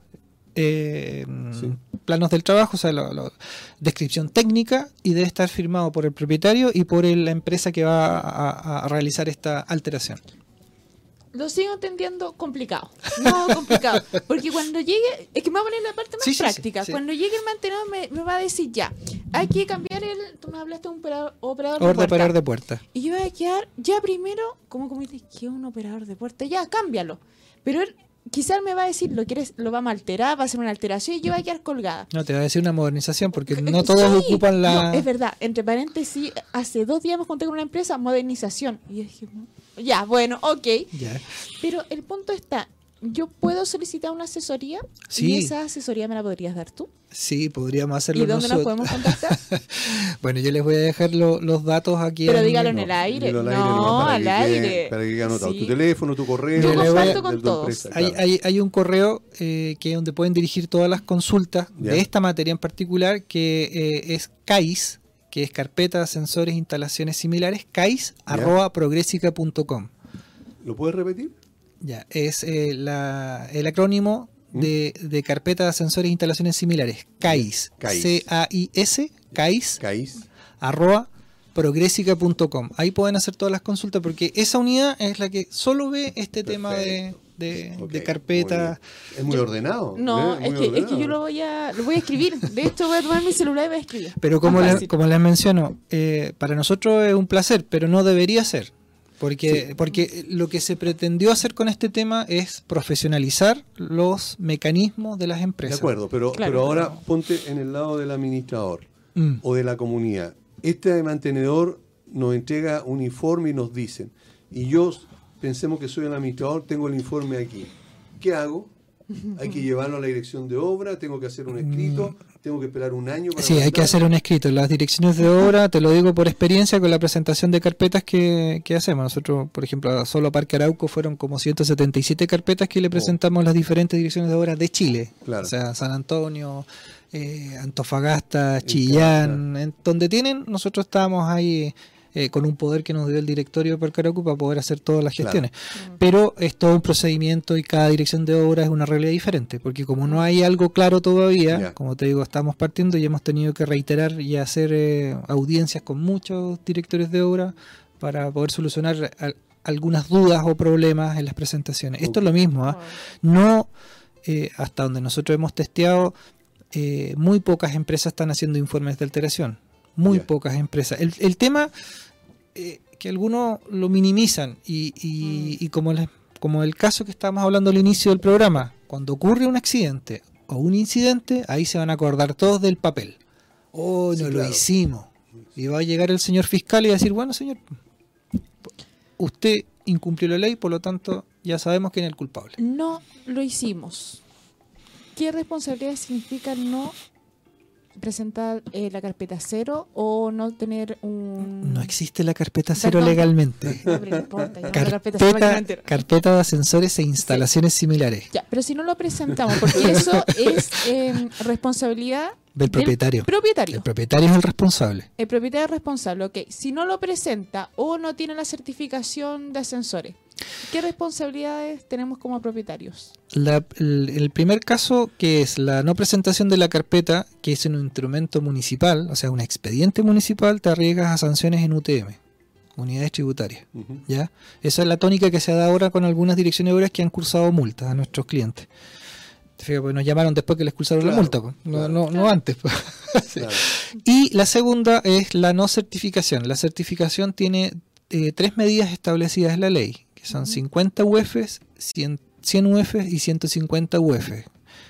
eh, Sí. Planos del trabajo, o sea, lo- descripción técnica y debe estar firmado por el propietario y por el- la empresa que va a, a realizar esta alteración. Lo sigo entendiendo complicado. No complicado. Porque cuando llegue, es que me va a poner la parte más Sí, sí, sí, práctica. sí. Cuando llegue el mantenedor me, me va a decir ya, hay que cambiar el, tú me hablaste de un operador, operador de puerta. operador de puerta. Y yo voy a quedar, ya primero, como dices, que un operador de puerta, ya, cámbialo. Pero él quizás me va a decir, lo quieres, lo vamos a alterar, va a hacer una alteración y yo voy a quedar colgada. No, te va a decir una modernización porque no todos sí, ocupan la... no, es verdad, entre paréntesis, hace dos días me junté con una empresa, modernización. Y dije, ya, bueno, ok. Ya. Pero el punto está, yo puedo solicitar una asesoría Sí. y esa asesoría me la podrías dar tú. Sí, podríamos hacerlo ¿Y dónde nos podemos contactar? Bueno, yo les voy a dejar lo- los datos aquí. Pero dígalo en el aire. dilo al aire no, al que aire. quede- para que quede anotado. Sí. Tu teléfono, tu correo. Yo le voy a- de con todos. empresa, Hay, claro. hay, hay un correo eh, que donde pueden dirigir todas las consultas Ya. de esta materia en particular, que eh, es CAIS, que es carpeta, sensores, instalaciones similares, CAIS, Ya. arroba progresica.com. ¿Lo puedes repetir? Ya, es eh, la, el acrónimo ¿Mm? de, de carpeta, sensores, instalaciones similares, CAIS, CAIS. C-A-I-S, CAIS, arroba progresica.com. Ahí pueden hacer todas las consultas porque esa unidad es la que solo ve este tema de, de, de carpeta. muy. Es muy ordenado. No, ¿eh? es Muy que, es que yo lo voy a, lo voy a escribir. De esto voy a tomar mi celular y voy a escribir. Pero como, les, como les menciono, eh, para nosotros es un placer, pero no debería ser. Porque, Sí. porque lo que se pretendió hacer con este tema es profesionalizar los mecanismos de las De empresas. acuerdo, pero, Claro, pero ahora ponte en el lado del administrador Mm. o de la comunidad. Este mantenedor nos entrega un informe y nos dicen, y yo pensemos que soy el administrador, tengo el informe aquí. ¿Qué hago? Hay que llevarlo a la dirección de obra, tengo que hacer un escrito, tengo que esperar un año para Sí, hay que hacer un escrito. Las direcciones de obra, te lo digo por experiencia con la presentación de carpetas que, que hacemos. Nosotros, por ejemplo, solo a Parque Arauco fueron como 177 carpetas que le presentamos las diferentes direcciones de obra de Chile. Oh. Claro. O sea, San Antonio, eh, Antofagasta, Chillán, en donde tienen, nosotros estábamos ahí eh, con un poder que nos dio el directorio de Parque Arauco para poder hacer todas las Claro. gestiones. Pero es todo un procedimiento y cada dirección de obra es una realidad diferente, porque como no hay algo claro todavía, como te digo, estamos partiendo y hemos tenido que reiterar y hacer eh, audiencias con muchos directores de obra para poder solucionar al- algunas dudas o problemas en las presentaciones. Esto es lo mismo, ¿ah? no, eh, hasta donde nosotros hemos testeado, eh, muy pocas empresas están haciendo informes de alteración. Muy pocas empresas. El, el tema eh, que algunos lo minimizan y, y- y como, les- como el caso que estábamos hablando al inicio del programa, cuando ocurre un accidente o un incidente, ahí se van a acordar todos del papel. Oh, Sí, no lo hicimos. Y va a llegar el señor fiscal y va a decir, bueno, señor, usted incumplió la ley, por lo tanto ya sabemos quién es el culpable. No lo hicimos. ¿Qué responsabilidad significa no presentar eh, la carpeta cero o no tener un... No existe la carpeta cero Perdón. legalmente. No, pero importa, carpeta cero Carpeta, de ascensores e instalaciones similares Ya, pero si no lo presentamos, porque eso es eh, responsabilidad del propietario. propietario. El propietario es el responsable. El propietario es responsable, ok. Si no lo presenta o no tiene la certificación de ascensores, ¿qué responsabilidades tenemos como propietarios? La- el, el primer caso, que es la no presentación de la carpeta, que es en un instrumento municipal, o sea, un expediente municipal, te arriesgas a sanciones en UTM, unidades tributarias. ¿ya? Esa es la tónica que se da ahora con algunas direcciones de obras que han cursado multas a nuestros clientes. Pues nos llamaron después que les cursaron la multa, pues. no, claro. no, no antes. pues. Claro. Y la segunda es la no certificación. La certificación tiene eh, tres medidas establecidas en la ley, que son Ujú. 50 UFs, 100, 100 UFs y 150 UF.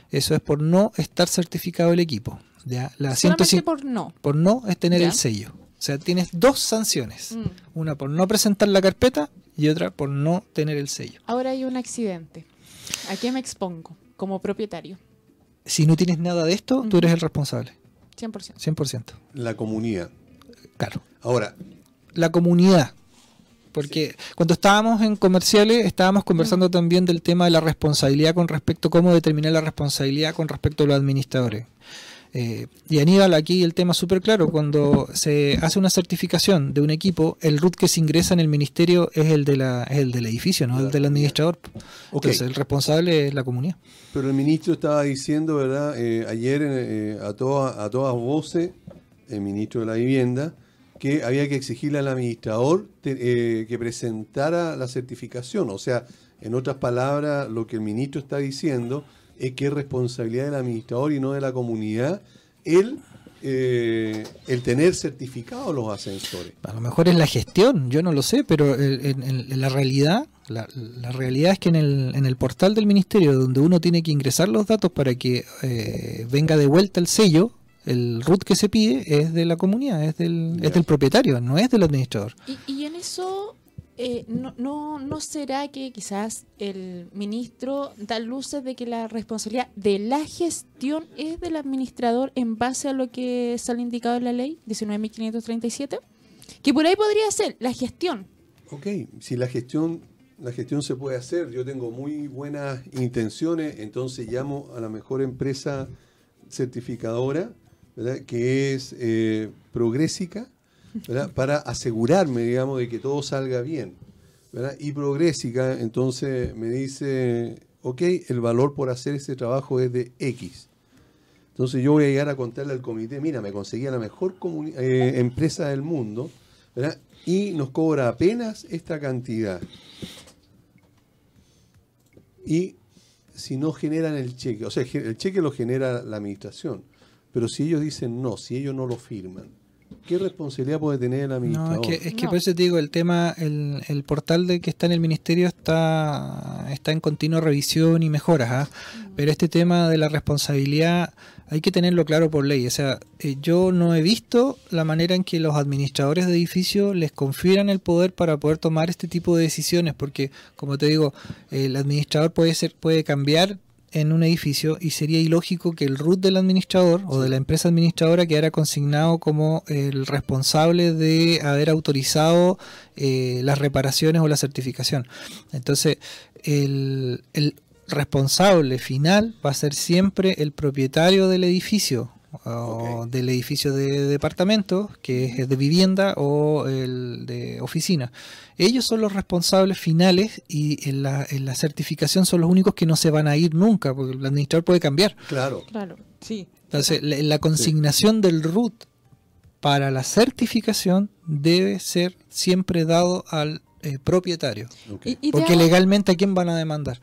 Eso es por no estar certificado el equipo. ¿ya? La Solamente 150 por no. por no es tener Ya. el sello. O sea, tienes dos sanciones. Mm. Una por no presentar la carpeta y otra por no tener el sello. Ahora hay un accidente. ¿A qué me expongo como propietario? Si no tienes nada de esto, tú Ujú. eres el responsable. 100%. 100%. La comunidad. Claro. Ahora, La comunidad. Porque cuando estábamos en comerciales estábamos conversando también del tema de la responsabilidad con respecto a cómo determinar la responsabilidad con respecto a los administradores. Eh, y Aníbal, aquí el tema súper claro, cuando se hace una certificación de un equipo, el RUT que se ingresa en el ministerio es el, de la, es el del edificio, no el del administrador. Ok. Entonces el responsable es la comunidad. Pero el ministro estaba diciendo, ¿verdad? Eh, ayer eh, a, toda- a todas voces, el ministro de la Vivienda, que había que exigirle al administrador te- eh, que presentara la certificación. O sea, en otras palabras, lo que el ministro está diciendo es que es responsabilidad del administrador y no de la comunidad el, eh, el tener certificados los ascensores. A lo mejor es la gestión, yo no lo sé, pero eh, en, en- en la realidad, la, la realidad es que en el, en el portal del ministerio, donde uno tiene que ingresar los datos para que eh, venga de vuelta el sello, el root que se pide es de la comunidad, es del, es del propietario, no es del administrador. Y, y en eso, eh, no, no, ¿no será que quizás el ministro da luces de que la responsabilidad de la gestión es del administrador en base a lo que sale indicado en la ley 19.537? Que por ahí podría ser la gestión. Ok, si la gestión, la gestión se puede hacer, yo tengo muy buenas intenciones, entonces llamo a la mejor empresa certificadora, que es eh, Progresica, para asegurarme, digamos, de que todo salga bien. Y Progresica entonces me dice, ok, el valor por hacer ese trabajo es de X. Entonces yo voy a llegar a contarle al comité, mira, me conseguí a la mejor eh, empresa del mundo, y nos cobra apenas esta cantidad. Y si no generan el cheque, o sea, el cheque lo genera la administración, pero si ellos dicen no, si ellos no lo firman, ¿qué responsabilidad puede tener el No, administrador? es que, es que No. por eso te digo, el tema, el, el portal de que está en el ministerio está, está en continua revisión y mejoras, ¿ah? pero este tema de la responsabilidad hay que tenerlo claro por ley. O sea, eh, yo no he visto la manera en que los administradores de edificios les confieran el poder para poder tomar este tipo de decisiones, porque como te digo, el administrador puede ser, puede cambiar en un edificio y sería ilógico que el root del administrador o de la empresa administradora quedara consignado como el responsable de haber autorizado eh, las reparaciones o la certificación. Entonces, el, el responsable final va a ser siempre el propietario del edificio o del edificio de departamento, que es de vivienda o el de oficina. Ellos son los responsables finales y en la, en la certificación son los únicos que no se van a ir nunca, porque el administrador puede cambiar. Claro, Claro, sí. Entonces, la, la consignación del root para la certificación debe ser siempre dado al eh, propietario. Y- y Porque legalmente a quién van a demandar.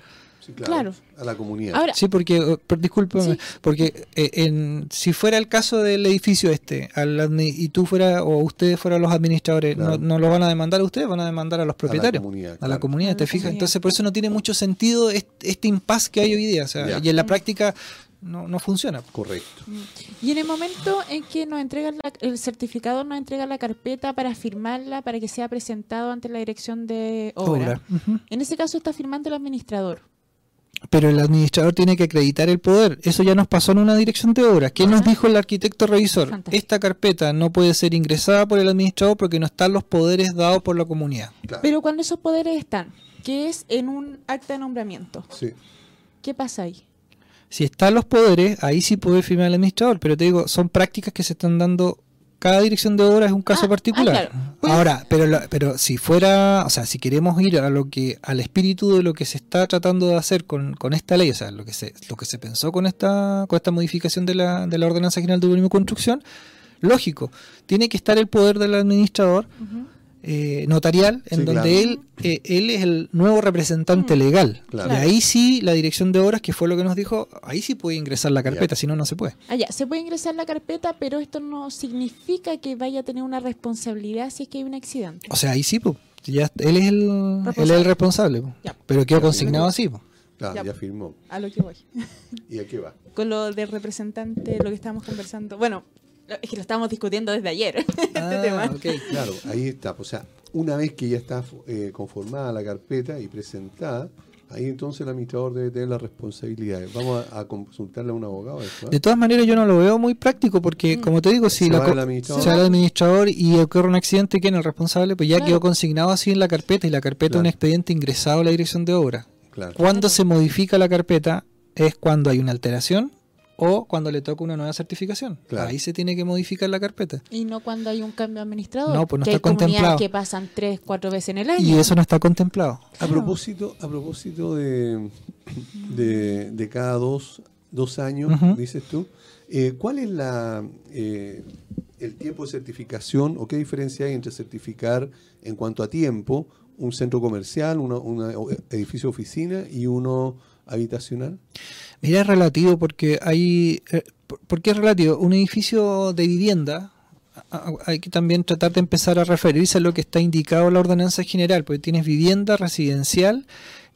Sí, claro. A la comunidad. Ahora, Sí, porque, eh, discúlpame, Sí. porque eh, en, si fuera el caso del edificio este, al admi- y tú fuera o ustedes fueran los administradores, Claro. no, no lo van a demandar a ustedes, van a demandar a los propietarios, comunidad, a la comunidad, A ¿te la fijas? comunidad. Entonces, por eso no tiene mucho sentido este, este impasse que hay hoy día, o sea, y en la práctica no, no funciona. Correcto. y en el momento en que nos entregan la- el certificado, nos entrega la carpeta para firmarla, para que sea presentado ante la dirección de obra. En ese caso está firmando el administrador. Pero el administrador tiene que acreditar el poder. Eso ya nos pasó en una dirección de obras. ¿Qué nos dijo el arquitecto revisor? Fantástico. Esta carpeta no puede ser ingresada por el administrador porque no están los poderes dados por la comunidad. Claro. Pero cuando esos poderes están, que es en un acta de nombramiento, Sí. ¿qué pasa ahí? Si están los poderes, ahí sí puede firmar el administrador. Pero te digo, son prácticas que se están dando. Cada dirección de obra es un caso Ah, particular. ah, claro. Pues- Ahora, pero, la- pero si fuera, o sea, si queremos ir a lo que, al espíritu de lo que se está tratando de hacer con, con esta ley, o sea, lo que se, lo que se pensó con esta, con esta modificación de la, de la Ordenanza General de Urbanismo y Construcción, lógico, tiene que estar el poder del administrador eh, notarial, en Sí, donde claro. él, eh, él es el nuevo representante Mm. legal. Claro. Y ahí sí, la dirección de obras, que fue lo que nos dijo, ahí sí puede ingresar la carpeta, si no, no se puede. Ah, ya, se puede ingresar la carpeta, pero esto no significa que vaya a tener una responsabilidad si es que hay un accidente. O sea, ahí sí, pues, ya, él es el él es Responsable. el responsable. po. Ya. Pero quedó consignado así. po. Claro, Ya. ya firmó. A lo que voy. ¿Y a qué va? Con lo del representante, lo que estábamos conversando. Bueno, es que lo estábamos discutiendo desde ayer. este Ah, tema. Claro, ahí está. O sea, una vez que ya está eh, conformada la carpeta y presentada, Ahí entonces el administrador debe tener las responsabilidades. Vamos a, a consultarle a un abogado. Eso, ¿eh? De todas maneras, yo no lo veo muy práctico porque, Mm. como te digo, si Se la va el administrador. se va el administrador y ocurre un accidente, ¿quién es el responsable? Pues ya Claro. quedó consignado así en la carpeta y la carpeta es un expediente ingresado a la dirección de obra. Claro. Cuando Claro. se modifica la carpeta es cuando hay una alteración o cuando le toca una nueva certificación. Claro. Ahí se tiene que modificar la carpeta. Y no cuando hay un cambio administrador. No, pues no que está hay contemplado. que pasan tres, cuatro veces en el año. Y eso no está contemplado. A propósito, a propósito de, de, de cada dos, dos años, dices tú, eh, ¿cuál es la eh, el tiempo de certificación o qué diferencia hay entre certificar en cuanto a tiempo un centro comercial, una- una- o- edificio de oficina y uno habitacional? Mira, es relativo porque hay... eh, por- ¿Por qué es relativo? Un edificio de vivienda, hay que también tratar de empezar a referirse a lo que está indicado en la ordenanza general, porque tienes vivienda residencial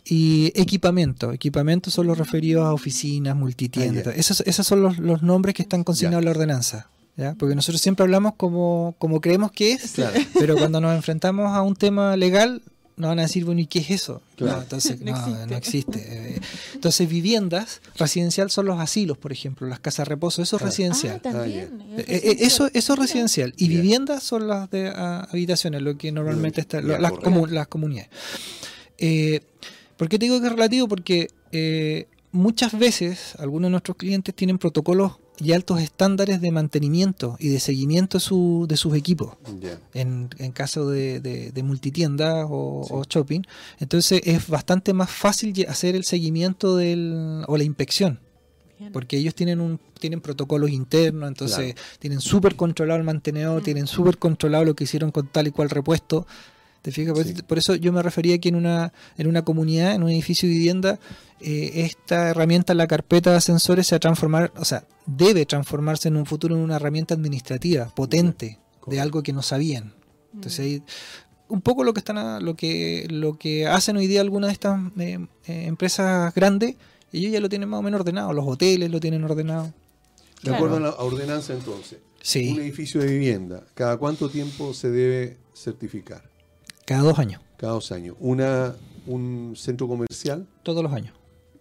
y equipamiento. Equipamientos son los referidos a oficinas, multitiendas. Ah, esos, esos son los, los nombres que están consignados en la ordenanza. ¿ya? Porque nosotros siempre hablamos como, como creemos que es, pero cuando nos enfrentamos a un tema legal nos van a decir, bueno, ¿y qué es eso? Claro. No, entonces, No no, existe. no existe. Eh, Entonces, viviendas residencial son los asilos, por ejemplo, las casas de reposo, eso es Ah. residencial. Ah, también. Eh, es eh, residencial. eso, eso es residencial. Y Bien. viviendas son las de ah, habitaciones, lo que normalmente está, las, correcto. comu- las comunidades. Eh, ¿Por qué te digo que es relativo? Porque eh, muchas veces algunos de nuestros clientes tienen protocolos y altos estándares de mantenimiento y de seguimiento de, su- de sus equipos en, en caso de, de, de multitiendas o, Sí. o shopping. Entonces es bastante más fácil hacer el seguimiento del, o la inspección, Bien. porque ellos tienen un tienen protocolos internos, entonces Claro. tienen súper controlado el mantenedor, Mm. tienen súper controlado lo que hicieron con tal y cual repuesto. ¿Te fijas? Por, Sí. por eso yo me refería que en una, en una comunidad, en un edificio de vivienda, eh, esta herramienta, la carpeta de ascensores, se va a transformar, o sea, debe transformarse en un futuro en una herramienta administrativa potente de algo que no sabían. Entonces Mm. ahí, un poco lo que están a- lo que lo que hacen hoy día algunas de estas eh, eh, empresas grandes, ellos ya lo tienen más o menos ordenado, los hoteles lo tienen ordenado. De Claro. acuerdo a la ordenanza entonces, un edificio de vivienda, ¿cada cuánto tiempo se debe certificar? Cada dos años, Cada dos años. Una, un centro comercial, todos los años,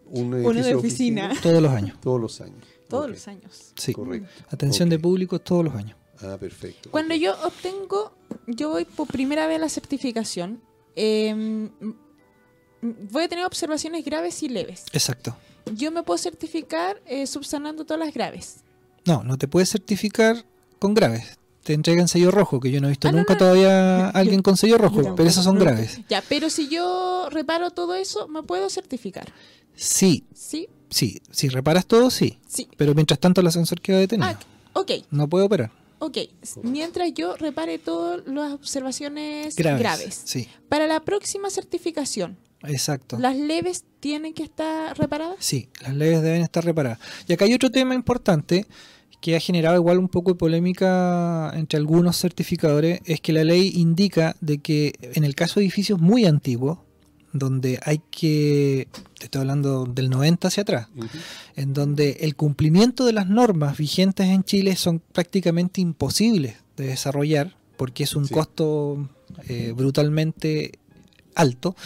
un Uno edificio de oficina. todos los años. Todos los años. Todos los años. Sí, Correcto. atención de público todos los años. Ah, perfecto. Cuando yo obtengo, yo voy por primera vez a la certificación, eh, voy a tener observaciones graves y leves. Exacto. Yo me puedo certificar eh, subsanando todas las graves. No, no te puedes certificar con graves. Te entregan sello rojo, que yo no he visto Ah, no, nunca no. todavía alguien con sello rojo, pero esos son graves. Ya, pero si yo reparo todo eso, me puedo certificar. Sí, ¿Sí? sí, si reparas todo, sí. Sí. Pero mientras tanto el ascensor queda detenido. Ah, ok, No puede operar. ok. Mientras yo repare todas las observaciones Graves. graves. Sí, Para la próxima certificación, exacto. ¿las leves tienen que estar reparadas? Sí, las leves deben estar reparadas. Y acá hay otro tema importante que ha generado igual un poco de polémica entre algunos certificadores, es que la ley indica de que en el caso de edificios muy antiguos, donde hay que, te estoy hablando del 90 hacia atrás, en donde el cumplimiento de las normas vigentes en Chile son prácticamente imposibles de desarrollar, porque es un Sí. costo eh, brutalmente alto,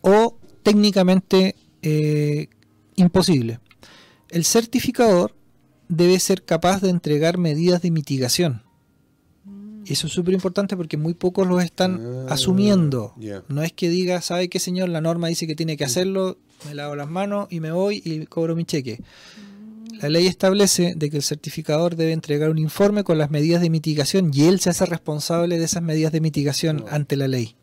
o técnicamente eh, imposible. El certificador debe ser capaz de entregar medidas de mitigación. Eso es súper importante porque muy pocos los están Ah, asumiendo. No es que diga, ¿sabe qué señor? La norma dice que tiene que hacerlo, me lavo las manos y me voy y cobro mi cheque. La ley establece de que el certificador debe entregar un informe con las medidas de mitigación y él se hace responsable de esas medidas de mitigación Oh. ante la ley.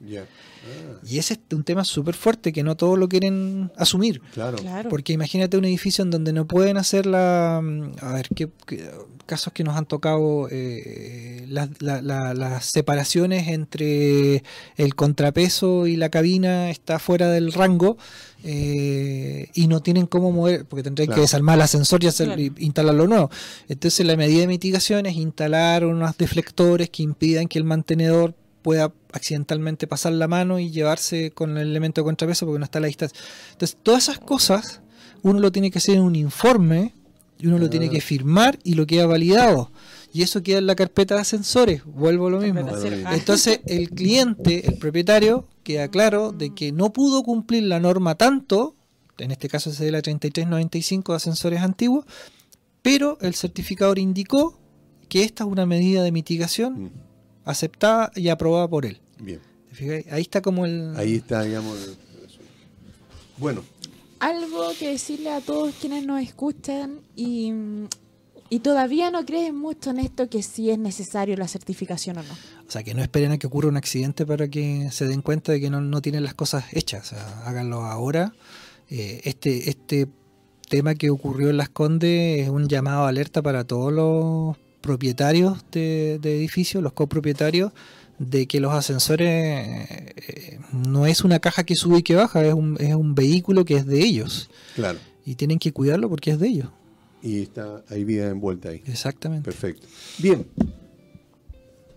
Ah, Y ese es un tema súper fuerte que no todos lo quieren asumir. claro. Claro. Porque imagínate un edificio en donde no pueden hacer la... mm, A ver, ¿qué, qué- casos que nos han tocado? eh, las, la- la- las separaciones entre el contrapeso y la cabina está fuera del rango eh, y no tienen cómo mover, porque tendrían Claro. que desarmar el ascensor y, hacer, Claro. y instalarlo nuevo. Entonces la medida de mitigación es instalar unos deflectores que impidan que el mantenedor pueda accidentalmente pasar la mano y llevarse con el elemento de contrapeso porque no está a la distancia. Entonces, todas esas cosas uno lo tiene que hacer en un informe y uno lo tiene que firmar y lo queda validado. Y eso queda en la carpeta de ascensores, vuelvo a lo mismo. Entonces el cliente, el propietario, queda claro de que no pudo cumplir la norma tanto, en este caso es de la 3395 de ascensores antiguos, pero el certificador indicó que esta es una medida de mitigación Mm, aceptada y aprobada por él. Bien, ¿Te fijas? Ahí está como el... ahí está, digamos. el- Bueno, Algo que decirle a todos quienes nos escuchan y, y todavía no creen mucho en esto que si es necesario la certificación o no. O sea, que no esperen a que ocurra un accidente para que se den cuenta de que no, no tienen las cosas hechas. O sea, háganlo ahora. Eh, este, este tema que ocurrió en Las Condes es un llamado de alerta para todos los propietarios de, de edificios, los copropietarios, de que los ascensores eh, no es una caja que sube y que baja, es un, es un vehículo que es de ellos. claro. Y tienen que cuidarlo porque es de ellos. Y está, hay vida envuelta ahí. Exactamente. Perfecto. Bien.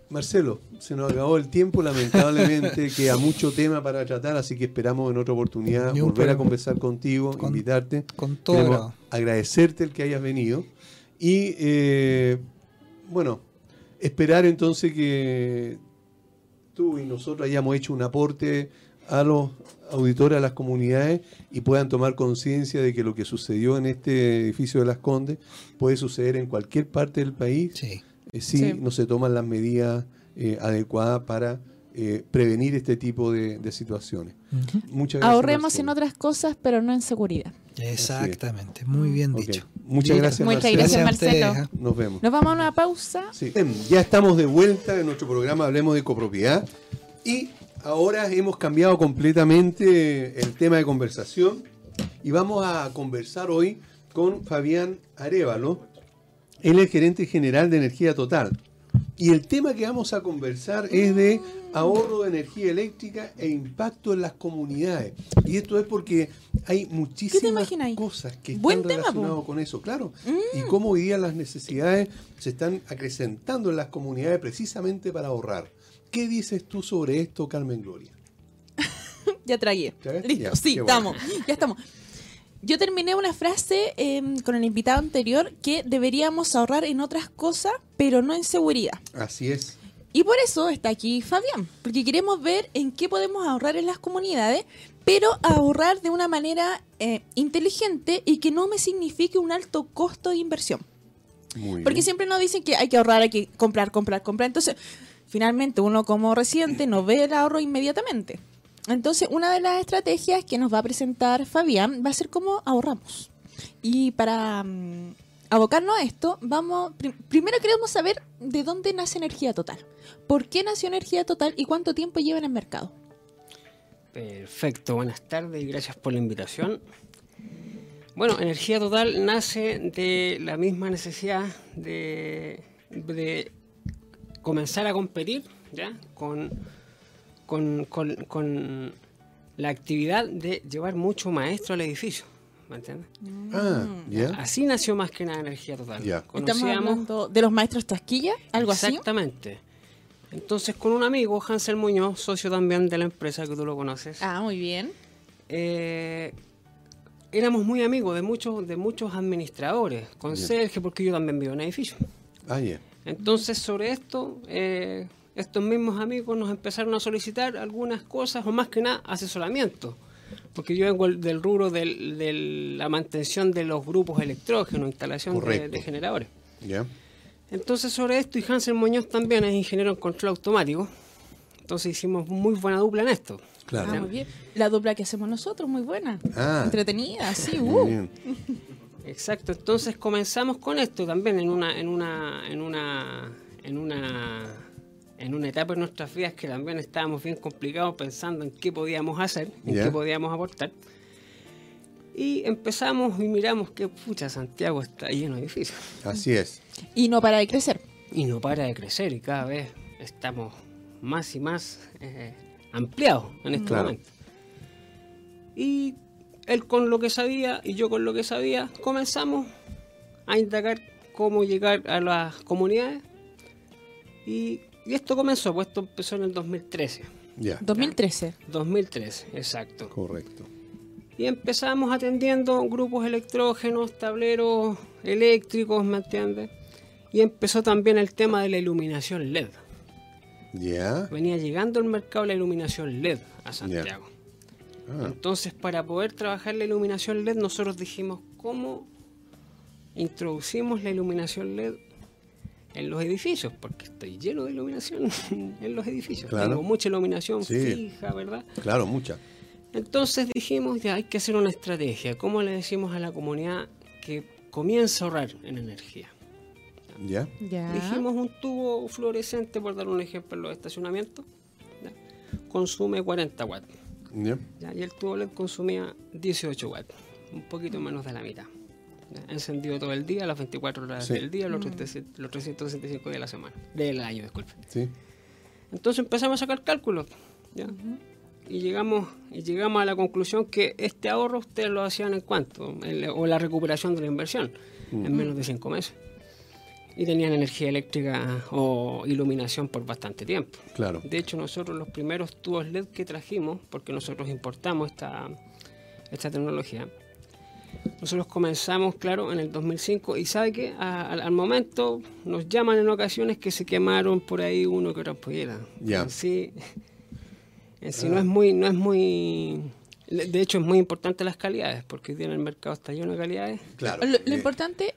Marcelo, se nos acabó el tiempo, lamentablemente queda mucho tema para tratar, así que esperamos en otra oportunidad Ni un volver a conversar contigo, Con- invitarte. Con todo agradecerte el que hayas venido y, eh, bueno, esperar entonces que tú y nosotros hayamos hecho un aporte a los auditores, a las comunidades y puedan tomar conciencia de que lo que sucedió en este edificio de Las Condes puede suceder en cualquier parte del país Sí. eh, si Sí. no se toman las medidas eh, adecuadas para eh, prevenir este tipo de, de situaciones. Muchas gracias. Ahorremos en otras cosas, pero no en seguridad. Exactamente. Muy bien dicho. Muchas gracias, Muchas Marcelo. gracias, Marcelo. Nos vemos. Nos vamos a una pausa. Sí. Bien, ya estamos de vuelta en nuestro programa Hablemos de Copropiedad y ahora hemos cambiado completamente el tema de conversación y vamos a conversar hoy con Fabián Arevalo. Él es gerente general de Energía Total. Y el tema que vamos a conversar es de ahorro de energía eléctrica e impacto en las comunidades. Y esto es porque hay muchísimas cosas que Buen están relacionadas con eso, claro. Mm. Y cómo hoy día las necesidades se están acrecentando en las comunidades precisamente para ahorrar. ¿Qué dices tú sobre esto, Carmen Gloria? Ya tragué. Listo, Ya, sí, bueno. estamos. Ya estamos. Yo terminé una frase eh, con el invitado anterior que deberíamos ahorrar en otras cosas, pero no en seguridad. Así es. Y por eso está aquí Fabián, porque queremos ver en qué podemos ahorrar en las comunidades, pero ahorrar de una manera eh, inteligente y que no me signifique un alto costo de inversión. Muy Porque bien. siempre nos dicen que hay que ahorrar, hay que comprar, comprar, comprar. Entonces, finalmente uno como residente no ve el ahorro inmediatamente. Entonces, una de las estrategias que nos va a presentar Fabián va a ser cómo ahorramos. Y para mm, abocarnos a esto, vamos pri- primero queremos saber de dónde nace Energía Total. ¿Por qué nació Energía Total y cuánto tiempo lleva en el mercado? Perfecto, buenas tardes y gracias por la invitación. Bueno, Energía Total nace de la misma necesidad de, de comenzar a competir ¿ya? Con, con, con- con la actividad de llevar mucho maestro al edificio. ¿Me entiendes? Ah, ya. Así nació más que nada Energía Total. Ya. Estamos Conocíamos- hablando de los maestros Tasquilla, algo así. Exactamente. Entonces, con un amigo, Hansel Muñoz, socio también de la empresa que tú lo conoces. Ah, muy bien. eh, éramos muy amigos de muchos de muchos administradores, conserje, porque yo también vivo en edificio. Ah, ya. Entonces, sobre esto, eh, estos mismos amigos nos empezaron a solicitar algunas cosas, o más que nada, asesoramiento. Porque yo vengo del- del rubro del- de la mantención de los grupos electrógenos, instalación de, generadores. Entonces, sobre esto, y Hansel Muñoz también es ingeniero en control automático. Entonces, hicimos muy buena dupla en esto. Claro. Ah, muy bien. La dupla que hacemos nosotros, muy buena. Ah. Entretenida, sí. Uh. bien. Exacto, entonces comenzamos con esto también en una, en una, en una, en una, en una etapa de nuestras vidas que también estábamos bien complicados pensando en qué podíamos hacer, en Ya. qué podíamos aportar. Y empezamos y miramos que pucha Santiago está lleno de edificios Así es. Y no para de crecer. y no para de crecer y cada vez estamos más y más eh, ampliados en este Claro. momento. Y él con lo que sabía y yo con lo que sabía comenzamos a indagar cómo llegar a las comunidades y, y esto comenzó, pues esto empezó en el 2013. Ya. 2013. 2013, exacto. Correcto. Y empezamos atendiendo grupos electrógenos, tableros eléctricos, ¿me entiendes? Y empezó también el tema de la iluminación LED. Ya. Venía llegando al mercado la iluminación LED a Santiago. Ah, Entonces, para poder trabajar la iluminación LED, nosotros dijimos cómo introducimos la iluminación LED en los edificios, porque estoy lleno de iluminación en los edificios. Claro. Tengo mucha iluminación Sí. fija, ¿verdad? claro, mucha. Entonces dijimos, ya hay que hacer una estrategia. ¿Cómo le decimos a la comunidad que comienza a ahorrar en energía? Ya. Ya. Dijimos un tubo fluorescente, por dar un ejemplo, en los estacionamientos, ¿ya? consume 40 watts. Ya. ¿ya? Y el tubo LED consumía 18 watts, un poquito menos de la mitad. Encendido todo el día, las 24 horas Sí. del día, los, 300 los 365 días de la semana, del año, disculpe. Sí. Entonces empezamos a sacar cálculos, ¿ya? Y llegamos, y llegamos a la conclusión que este ahorro ustedes lo hacían en cuánto, El- o la recuperación de la inversión, en menos de 5 meses. Y tenían energía eléctrica o iluminación por bastante tiempo. Claro. De hecho, nosotros los primeros tubos LED que trajimos, porque nosotros importamos esta, esta tecnología, nosotros comenzamos, claro, en el 2005 y sabe que al, al momento nos llaman en ocasiones que se quemaron por ahí uno que otra ampolleta. Ya. En sí, en sí no es muy, no es muy, de hecho es muy importante las calidades, porque hoy día en el mercado está lleno de calidades. Claro. Lo, lo Eh, importante,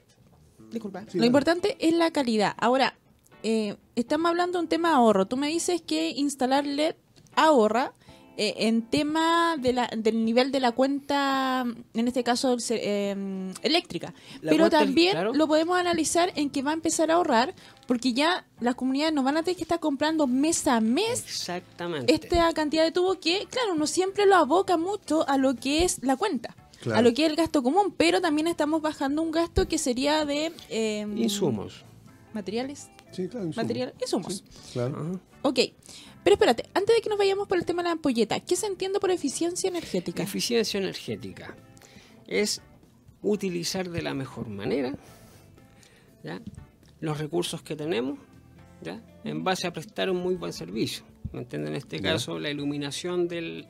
disculpa, Sí, lo importante es la calidad. Ahora, eh, estamos hablando de un tema ahorro. Tú me dices que instalar LED ahorra eh, en tema de la, del nivel de la cuenta, en este caso eh, eléctrica. La Pero también claro. lo podemos analizar en que va a empezar a ahorrar porque ya las comunidades nos van a tener que estar comprando mes a mes Exactamente. esta cantidad de tubo que, claro, no siempre lo aboca mucho a lo que es la cuenta, Claro. a lo que es el gasto común, pero también estamos bajando un gasto que sería de eh, Insumos. materiales, Sí, claro. insumo. material, insumos. Sí, claro. Ok, pero espérate, antes de que nos vayamos por el tema de la ampolleta, ¿qué se entiende por eficiencia energética? Eficiencia energética es utilizar de la mejor manera ¿ya? los recursos que tenemos ¿ya? en base a prestar un muy buen servicio. ¿Me entienden? En este Ya. caso, la iluminación del,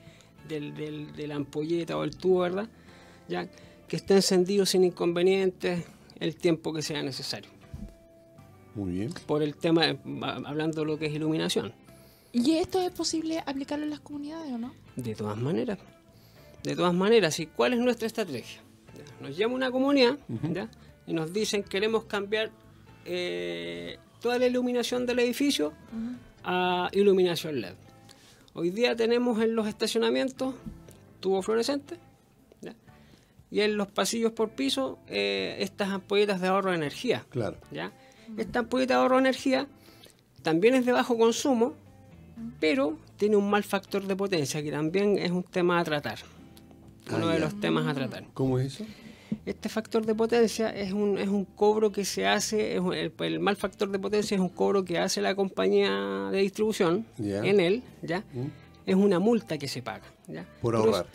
del- del- de la ampolleta o el tubo, ¿verdad? ¿Ya? Que esté encendido sin inconvenientes el tiempo que sea necesario. Muy bien. Por el tema, de- hablando de lo que es iluminación. ¿Y esto es posible aplicarlo en las comunidades o no? De todas maneras. De todas maneras, ¿y cuál es nuestra estrategia? Ya, Nos llama una comunidad ¿ya? y nos dicen queremos cambiar eh, toda la iluminación del edificio a iluminación LED. Hoy día tenemos en los estacionamientos tubo fluorescente ¿ya? y en los pasillos por piso eh, estas ampolletas de ahorro de energía. Claro. ¿ya? Esta ampolleta de ahorro de energía también es de bajo consumo, pero tiene un mal factor de potencia, que también es un tema a tratar. Uno Ah, de ya. los temas a tratar. ¿Cómo es eso? Este factor de potencia es un, es un cobro que se hace, es un- el, el mal factor de potencia es un cobro que hace la compañía de distribución en él, ¿ya? ¿Mm? Es una multa que se paga, ¿ya? Por Pero es- ahorrar.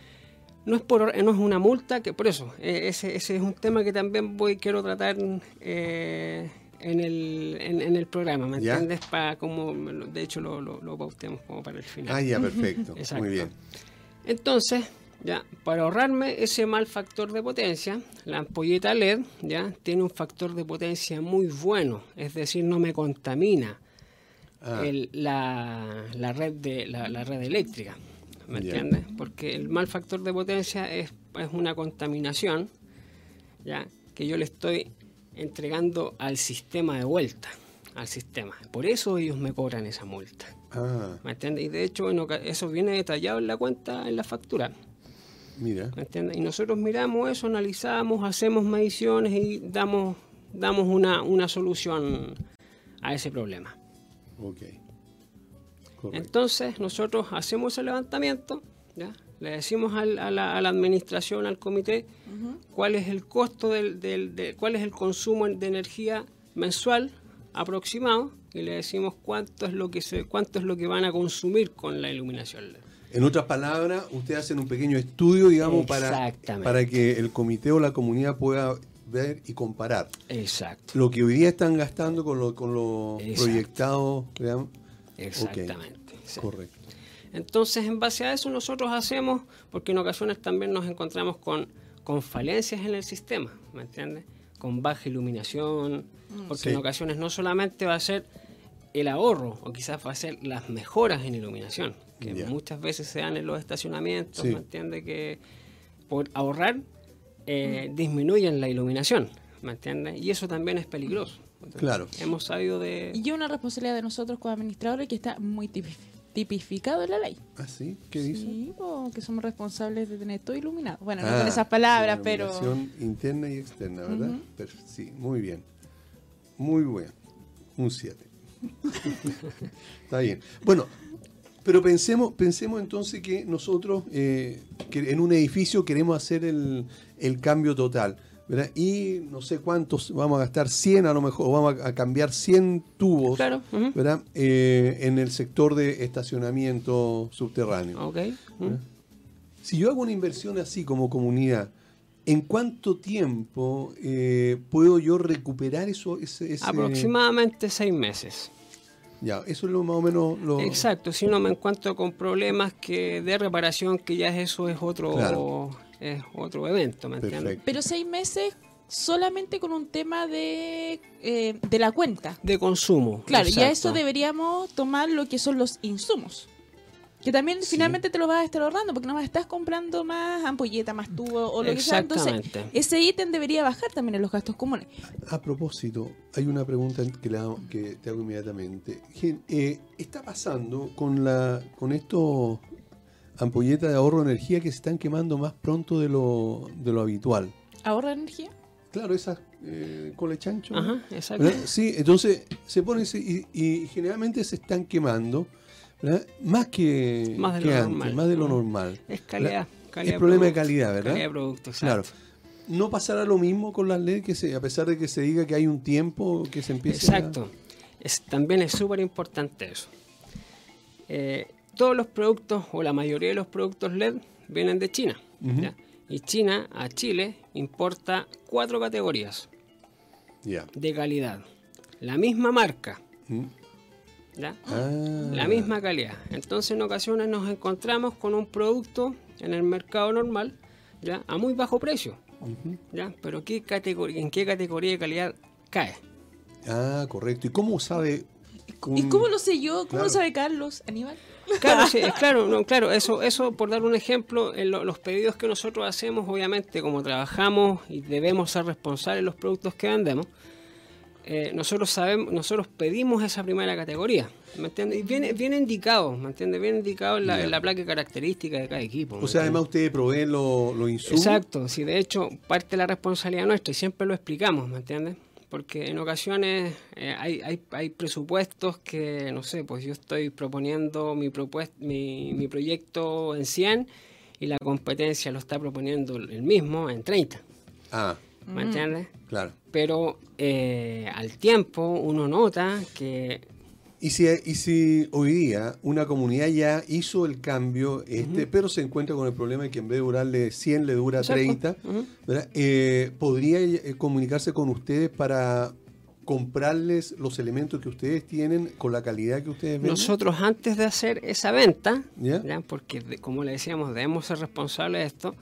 no es por no es una multa que por eso eh, ese, ese es un tema que también voy quiero tratar eh, en el en, en el programa me ¿Ya? entiendes para como de hecho lo, lo, lo pauteamos como para el final Ah, ya, perfecto. Exacto. Muy bien. entonces ya para ahorrarme ese mal factor de potencia la ampolleta LED ya tiene un factor de potencia muy bueno es decir no me contamina Ah, el- la, la red de la, la red eléctrica ¿me entiendes? porque el mal factor de potencia es, es una contaminación ya que yo le estoy entregando al sistema de vuelta al sistema por eso ellos me cobran esa multa ah, ¿me entiendes? y de hecho en oca- eso viene detallado en la cuenta en la factura mira. ¿me entiendes? y nosotros miramos eso analizamos hacemos mediciones y damos damos una, una solución a ese problema Ok. Correcto. Entonces nosotros hacemos el levantamiento, ¿ya? Le decimos al- a, la, a la administración, al comité, cuál es el costo del, del- de, cuál es el consumo de energía mensual aproximado y le decimos cuánto es lo que se, cuánto es lo que van a consumir con la iluminación LED. En otras palabras, ustedes hacen un pequeño estudio, digamos, para, para que el comité o la comunidad pueda ver y comparar Exacto, lo que hoy día están gastando con lo, con lo Exacto. proyectado. digamos. exactamente. sí. Correcto. Entonces, en base a eso nosotros hacemos, porque en ocasiones también nos encontramos con, con falencias en el sistema, ¿me entiendes? Con baja iluminación, porque Sí. en ocasiones no solamente va a ser el ahorro, o quizás va a ser las mejoras en iluminación, que muchas veces se dan en los estacionamientos, Sí. ¿me entiendes? Que por ahorrar eh, disminuyen la iluminación, ¿me entiendes? Y eso también es peligroso. Entonces, Claro. Hemos sabido de... Y una responsabilidad de nosotros como administradores que está muy tipi- tipificado en la ley. ¿Ah, sí? ¿Qué dice? Sí, po, que somos responsables de tener todo iluminado. Bueno, no Ah, con esas palabras, la pero... interna y externa, ¿verdad? Ujú. Perf- sí, muy bien. Muy bueno. Un 7. Está bien. Bueno, pero pensemos, pensemos entonces que nosotros eh, que en un edificio queremos hacer el, el cambio total. ¿Verdad? Y no sé cuántos, vamos a gastar 100 a lo mejor, o vamos a, cambiar 100 tubos Claro. ujú. ¿verdad? Eh, en el sector de estacionamiento subterráneo. Si yo hago una inversión así como comunidad, ¿en cuánto tiempo eh, puedo yo recuperar eso? Ese, ese- Aproximadamente seis meses. Ya, eso es lo más o menos lo. Exacto, si no me encuentro con problemas que de reparación, que ya eso es otro, Claro. es otro evento, ¿me entiendes? Perfecto. Pero seis meses solamente con un tema de, eh, de la cuenta. De consumo. Claro, ya exacto. eso deberíamos tomar lo que son los insumos. Que también Sí. finalmente te lo vas a estar ahorrando porque no estar comprando más ampolleta, más tubo o lo que sea. Entonces, Exactamente. ese ítem debería bajar también en los gastos comunes. A propósito, hay una pregunta que, le hago- que te hago inmediatamente. Gen- eh, ¿Está pasando con la con estos ampolletas de ahorro de energía que se están quemando más pronto de lo, de lo habitual? ¿Ahorra energía? Claro, esas eh, cole chancho. Ajá, exacto. ¿verdad? Sí, entonces se ponen se- y, y generalmente se están quemando ¿verdad? más que, Más de que lo antes, normal. más de lo Ujú. normal. Es calidad. calidad es problema de calidad, ¿verdad? Calidad de producto, Claro. No pasará lo mismo con las leyes que se, a pesar de que se diga que hay un tiempo que se empiece Exacto. Es, también es súper importante eso. Eh, todos los productos, o la mayoría de los productos LED, vienen de China. Y China a Chile importa cuatro categorías a... Ya. de calidad. La misma marca. ¿Mm? ¿Ya? Ah. La misma calidad. Entonces en ocasiones nos encontramos con un producto en el mercado normal ¿ya? a muy bajo precio. ¿ya? Pero ¿qué categoría, ¿en qué categoría de calidad cae? Ah, correcto. ¿Y cómo sabe? ¿Y cómo lo sé yo? ¿Cómo Claro. lo sabe Carlos? ¿Aníbal? Claro, sí, es claro, no, claro, eso, eso por dar un ejemplo, en lo- los pedidos que nosotros hacemos, obviamente, como trabajamos y debemos ser responsables de los productos que vendemos, eh, nosotros sabemos, nosotros pedimos esa primera categoría, ¿me entiendes? Y viene, viene indicado, ¿me entiendes? Viene indicado en la, en la placa característica de cada equipo. ¿me O sea, además ustedes proveen los lo insumos. Exacto, sí, de hecho, parte de la responsabilidad nuestra y siempre lo explicamos, ¿me entiendes? Porque en ocasiones eh, hay, hay, hay presupuestos que, no sé, pues yo estoy proponiendo mi, propuest mi, mi proyecto en 100 y la competencia lo está proponiendo el mismo en 30, Ah, ¿me entiendes? claro. Pero eh, al tiempo uno nota que Y si, y si hoy día una comunidad ya hizo el cambio, este, pero se encuentra con el problema de que en vez de durarle 100 le dura Exacto. 30, Ujú. ¿verdad? Eh, ¿podría eh, comunicarse con ustedes para comprarles los elementos que ustedes tienen con la calidad que ustedes ven? Nosotros antes de hacer esa venta, ¿Ya? ¿ya? porque de- como le decíamos, debemos ser responsables de esto,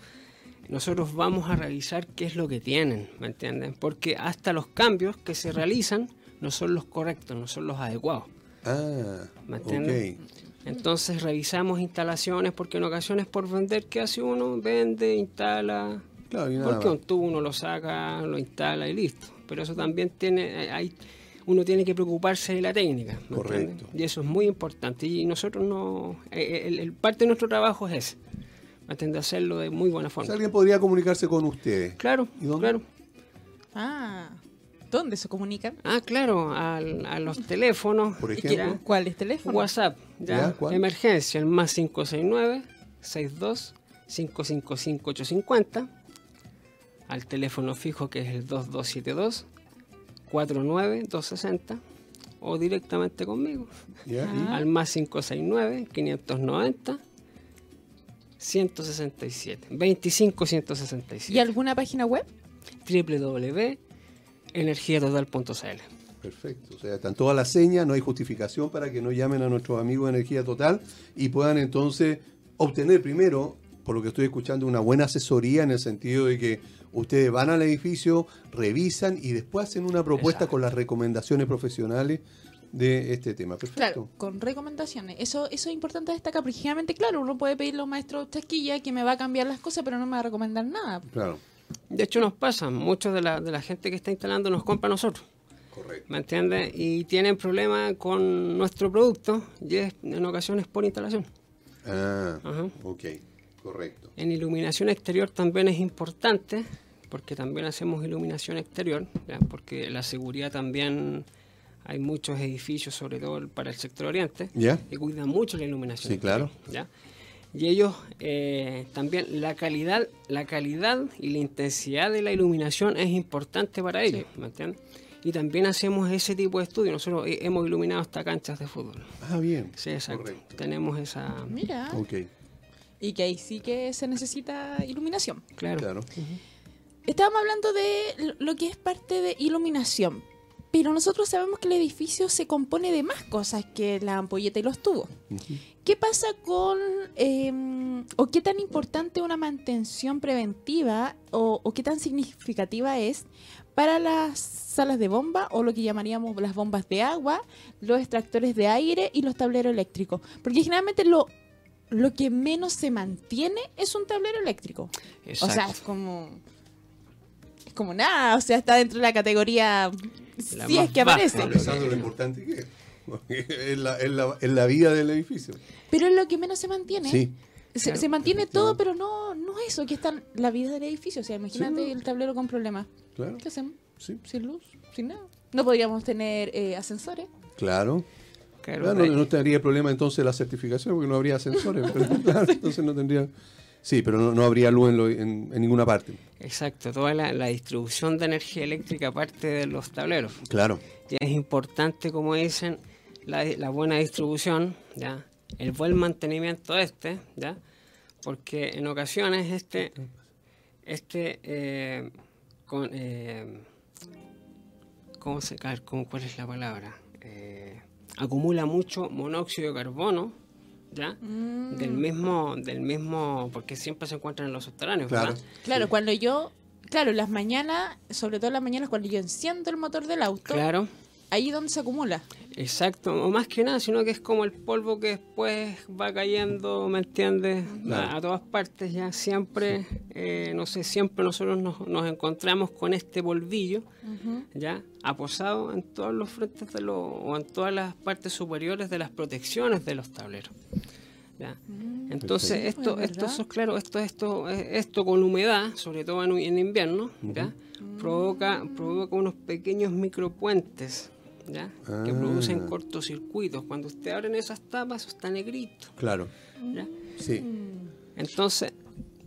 nosotros vamos a revisar qué es lo que tienen, ¿me entienden? Porque hasta los cambios que se realizan no son los correctos, no son los adecuados. Ah, ¿Me ok. entiendes? Entonces revisamos instalaciones porque en ocasiones por vender, ¿qué hace uno? Vende, instala, Claro, y nada porque un tubo uno lo saca, lo instala y listo. Pero eso también tiene, hay, uno tiene que preocuparse de la técnica. ¿me Correcto. entiendes? Y eso es muy importante. Y nosotros no, eh, el, el- parte de nuestro trabajo es ese, ¿me entiendes? hacerlo de muy buena O forma. sea, alguien podría comunicarse con ustedes. Claro, ¿Y dónde? claro. Ah, ¿dónde se comunican? Ah, claro, al- a los teléfonos. Por ejemplo. ¿Cuáles teléfonos? WhatsApp, ya, ¿Ya? ¿Cuál? emergencia, el más 569 62 555 850 al teléfono fijo que es el 2272 49 260 o directamente conmigo ¿ya? Ah. al más 569 590 167 25 167 ¿Y alguna página web? www.energiatotal.cl Perfecto. O sea, están todas las señas, no hay justificación para que no llamen a nuestros amigos de Energía Total y puedan entonces obtener primero, por lo que estoy escuchando, una buena asesoría en el sentido de que ustedes van al edificio, revisan y después hacen una propuesta Exacto. con las recomendaciones profesionales de este tema. Perfecto. Claro, con recomendaciones. Eso, eso es importante destacar, porque generalmente, claro, uno puede pedirle a un maestro chasquilla que me va a cambiar las cosas, pero no me va a recomendar nada. Claro. De hecho, nos pasa, muchos de la, de la gente que está instalando nos compra a nosotros. Correcto. ¿Me entiendes? Y tienen problemas con nuestro producto y es en ocasiones por instalación. Ah, Ajá. ok. Correcto. En iluminación exterior también es importante, porque también hacemos iluminación exterior, ¿ya? porque la seguridad también, hay muchos edificios, sobre todo para el sector oriente, ¿Ya? que cuidan mucho la iluminación. Sí, claro. ¿ya? Y ellos eh, también, la calidad, la calidad y la intensidad de la iluminación es importante para ellos, ¿me entiendes? Y también hacemos ese tipo de estudios. Nosotros he- hemos iluminado hasta canchas de fútbol. Ah, bien. Sí, exacto. Correcto. Tenemos esa... Mira. Ok, Y que ahí sí que se necesita iluminación. Claro. claro. Estábamos hablando de lo que es parte de iluminación, pero nosotros sabemos que el edificio se compone de más cosas que la ampolleta y los tubos. ¿Qué pasa con, eh, o qué tan importante una mantención preventiva o, o qué tan significativa es para las salas de bomba o lo que llamaríamos las bombas de agua, los extractores de aire y los tableros eléctricos? Porque generalmente lo, lo que menos se mantiene es un tablero eléctrico. O sea, Exacto. es como. Es como nada, o sea, está dentro de la categoría. La si más es que aparece. ¿no? Pensando lo importante que es. Es la, es la- es la vida del edificio. Pero es lo que menos se mantiene. Sí, Se, Claro. se mantiene todo, pero no, no eso, que está la vida del edificio. O sea, imagínate Sí. el tablero con problemas. claro. ¿Qué hacemos? Sí, Sin luz, sin nada. No podríamos tener eh, ascensores. claro. Claro, no, no tendría problema entonces la certificación porque no habría ascensores. pero, claro, entonces no tendría. Sí, pero no, no habría luz en, lo- en- en ninguna parte. Exacto, toda la, la distribución de energía eléctrica parte de los tableros. Claro. Y es importante, como dicen, la, la buena distribución, ¿ya? el buen mantenimiento de este, ¿ya? porque en ocasiones este, este eh, con, eh, ¿cómo se, ¿cuál es la palabra? Eh, acumula mucho monóxido de carbono, ¿ya? Mm. Del mismo, del mismo, porque siempre se encuentran en los subterráneos, Claro. ¿verdad? Claro, cuando yo. Claro, las mañanas, sobre todo las mañanas, cuando yo enciendo el motor del auto, Claro. ahí es donde se acumula. Exacto, o más que nada, sino que es como el polvo que después va cayendo, ¿me entiendes? Claro. A, a todas partes ya siempre, eh, no sé, siempre nosotros nos, nos encontramos con este polvillo, ya aposado en todos los frentes de los, o en todas las partes superiores de las protecciones de los tableros. ¿Ya? Entonces Perfecto. esto, Mm. Es esto, eso es claro, esto, esto, esto con humedad, sobre todo en, en invierno, ¿ya? provoca, provoca unos pequeños micropuentes, ¿ya? que Ah. producen cortocircuitos. Cuando usted abren esas tapas, eso está negrito. Claro. ¿ya? Sí. Entonces,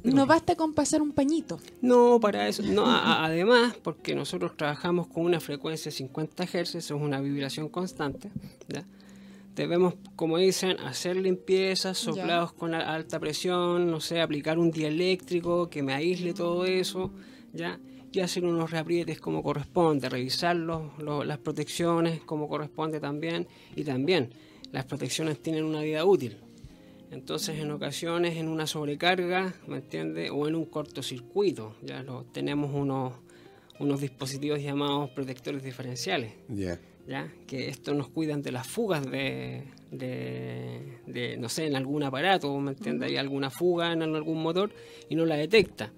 No basta con pasar un pañito. no, para eso, no, a- además, porque nosotros trabajamos con una frecuencia de 50 Hz, eso es una vibración constante, ¿ya? Debemos, como dicen, hacer limpiezas, soplados con a- alta presión, no sé, aplicar un dieléctrico que me aísle todo eso, ¿ya? Y hacer unos reaprietes como corresponde, revisar los- los- las protecciones como corresponde también, y también las protecciones tienen una vida útil. Entonces, en ocasiones, en una sobrecarga, ¿me entiende? O en un cortocircuito, ya lo, tenemos unos, unos dispositivos llamados protectores diferenciales, Ya. ¿Ya? Que estos nos cuidan de las fugas de, de, de, no sé, en algún aparato, ¿me entiende? Hay alguna fuga en algún motor y no la detecta.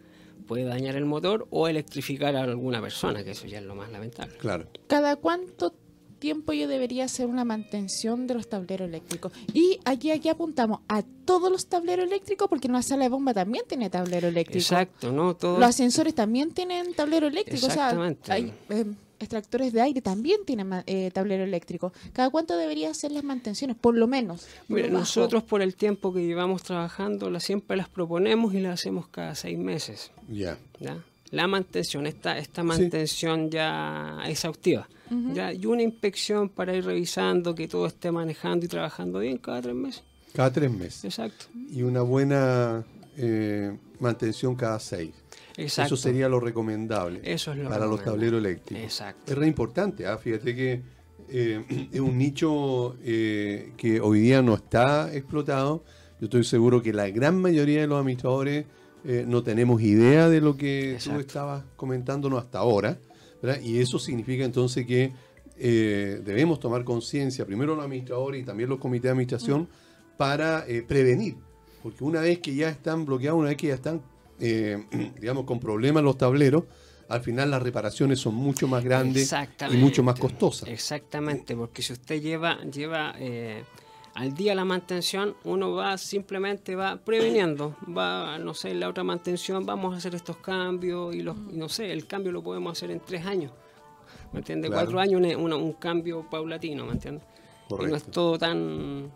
Puede dañar el motor o electrificar a alguna persona, que eso ya es lo más lamentable. Claro. ¿Cada cuánto tiempo yo debería hacer una mantención de los tableros eléctricos? Y aquí, aquí apuntamos a todos los tableros eléctricos, porque una sala de bomba también tiene tablero eléctrico. Exacto, ¿no? Todo, Los ascensores también tienen tablero eléctrico. O sea, Exactamente. hay eh, extractores de aire también tienen ma- eh, tablero eléctrico. ¿Cada cuánto debería hacer las mantenciones? Por lo menos. por Mira, lo nosotros por el tiempo que llevamos trabajando, la, siempre las proponemos y las hacemos cada seis meses. Ya. ¿ya? La mantención, esta, esta mantención ya exhaustiva. ¿ya? Y una inspección para ir revisando que todo esté manejando y trabajando bien cada tres meses. Cada tres meses. Exacto. Y una buena eh, mantención cada seis. Exacto. Eso sería lo recomendable Eso es lo para los tableros eléctricos. Exacto. Es re importante, ¿ah? fíjate que eh, es un nicho eh, que hoy día no está explotado. Yo estoy seguro que la gran mayoría de los administradores eh, no tenemos idea de lo que tú estabas comentándonos hasta ahora. ¿verdad? Y eso significa entonces que debemos tomar conciencia, primero los administradores y también los comités de administración, para eh, prevenir. Porque una vez que ya están bloqueados, una vez que ya están, eh, digamos, con problemas los tableros, al final las reparaciones son mucho más grandes y mucho más costosas. Exactamente, porque si usted lleva, lleva eh, al día la mantención, uno va simplemente va preveniendo, va, no sé, la otra mantención vamos a hacer estos cambios y los, y no sé, el cambio lo podemos hacer en tres años, ¿me entiende? Claro. Cuatro años un, un- un cambio paulatino, ¿me entiende? Y no es todo tan,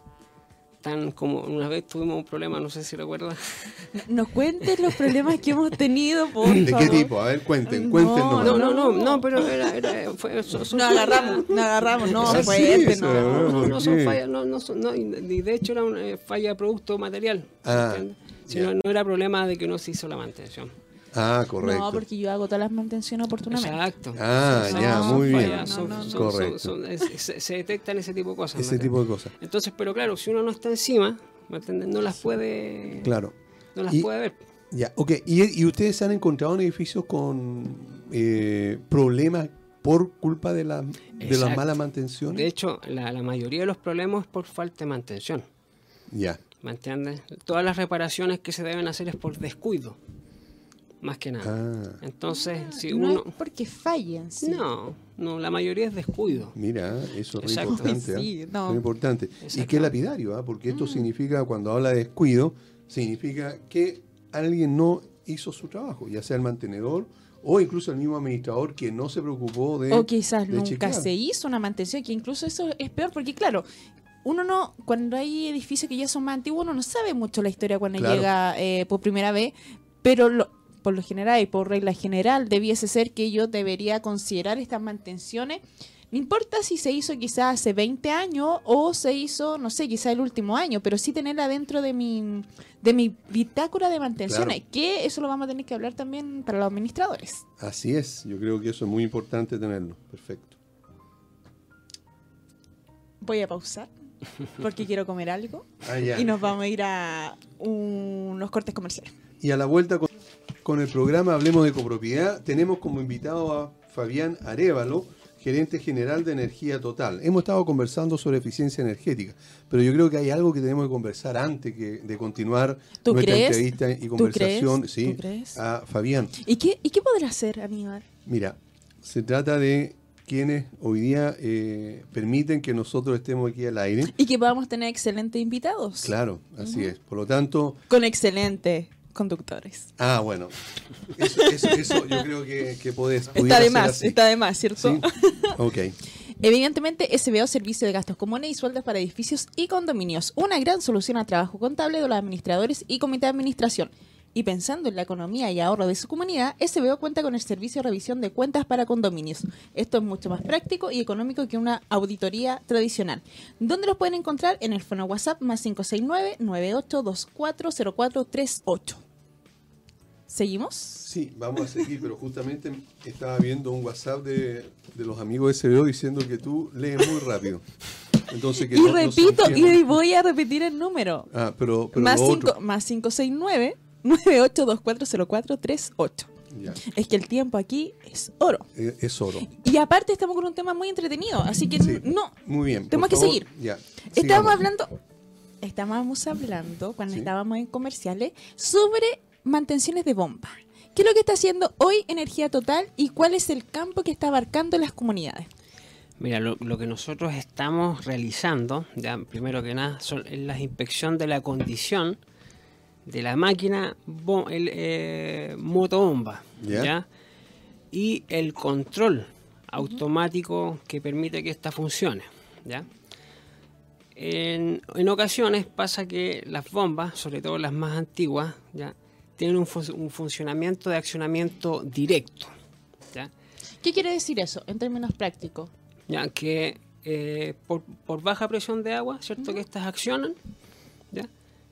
tan como una vez tuvimos un problema, no sé si recuerda. Nos cuentes los problemas que hemos tenido, por ¿De qué tipo? A ver, cuenten, No, cuéntenos. No, no, no, no, pero era, era fue, son- son Nos fallas- agarramos, nos agarramos, no, Ah, fuerte, sí, no. se- No, no, no ¿Por son fallas, no, no son, no, y de hecho era una eh, falla de producto material. Ah, ¿entiendes? Si ya. no, no era problema de que no se hizo la mantención. Ah, correcto. No, porque yo hago todas las mantenciones oportunamente. Exacto. Ah, ya, muy bien. son- No, son- Correcto. son- es- se, detectan ese tipo de cosas. ¿me Ese tipo de cosas. Entonces, pero claro, si uno no está encima, ¿me entiendes? no las puede, Claro. no las Y- puede ver. Ya, ok. ¿Y, y ustedes se han encontrado en edificios con eh, problemas por culpa de, la, de las Exacto. malas mantenciones? De hecho, la, la mayoría de los problemas es por falta de mantención. Ya. ¿Me entiendes? Todas las reparaciones que se deben hacer es por descuido. Más que nada. Ah, Entonces, si no uno. es porque fallen, sí. No, no, la mayoría es descuido. mira, eso es importante. ¿ah? Sí, no. Muy importante. Y qué lapidario, ¿ah? porque esto significa, cuando habla de descuido, significa que alguien no hizo su trabajo, ya sea el mantenedor o incluso el mismo administrador que no se preocupó de. O quizás de nunca chequear. se hizo una mantención, que incluso eso es peor, porque claro, uno no, cuando hay edificios que ya son más antiguos, uno no sabe mucho la historia cuando Claro. llega eh, por primera vez, pero lo- por lo general y por regla general debiese ser que yo debería considerar estas mantenciones. No importa si se hizo quizás hace 20 años o se hizo, no sé, quizás el último año, pero sí tenerla dentro de mi, de mi bitácora de mantenciones, Claro. que eso lo vamos a tener que hablar también para los administradores. Así es, yo creo que eso es muy importante tenerlo. Perfecto. Voy a pausar porque quiero comer algo Ah, y nos vamos a ir a unos cortes comerciales. Y a la vuelta con, con el programa Hablemos de Copropiedad, tenemos como invitado a Fabián Arevalo, gerente general de Energía Total. Hemos estado conversando sobre eficiencia energética, pero yo creo que hay algo que tenemos que conversar antes que, de continuar ¿Tú nuestra crees? entrevista y ¿Tú conversación crees? sí, a Fabián. ¿Y qué, ¿Y qué podrá hacer, Aníbal? Mira, se trata de quienes hoy día eh, permiten que nosotros estemos aquí al aire. Y que podamos tener excelentes invitados. Claro, así es. Por lo tanto, Con excelentes conductores. ah, bueno, eso, eso- eso yo creo que, que podés, Está de más, así. está de más, ¿cierto? ¿Sí? Ok. Evidentemente, SBO Servicio de Gastos Comunes y Sueldos para Edificios y Condominios. Una gran solución al trabajo contable de los administradores y comité de administración. Y pensando en la economía y ahorro de su comunidad, SBO cuenta con el servicio de revisión de cuentas para condominios. Esto es mucho más práctico y económico que una auditoría tradicional. ¿Dónde los pueden encontrar? En el fono WhatsApp más 569-98240438. ¿Seguimos? Sí, vamos a seguir, pero justamente estaba viendo un WhatsApp de, de los amigos de SBO diciendo que tú lees muy rápido. Entonces que Y no- repito, y voy a repetir el número. Ah, pero, pero más, cinco, más 569 98240438. Ya, Es que el tiempo aquí es oro. eh, es oro. Y aparte estamos con un tema muy entretenido, así que Sí. no, Muy bien. Tenemos que favor, seguir. Ya. estábamos hablando, estábamos hablando cuando Sí. estábamos en comerciales sobre mantenciones de bomba. ¿Qué es lo que está haciendo hoy Energía Total y cuál es el campo que está abarcando las comunidades? Mira, lo, lo que nosotros estamos realizando, ya primero que nada, son es la inspección de la condición de la máquina el, eh, motobomba, Ya. ¿ya? y el control automático que permite que esta funcione, ¿ya? En, en ocasiones pasa que las bombas, sobre todo las más antiguas, ¿ya? tienen un, fun- un funcionamiento de accionamiento directo, ¿ya? ¿Qué quiere decir eso en términos prácticos? ya que eh, por, por baja presión de agua, ¿cierto? Que estas accionan.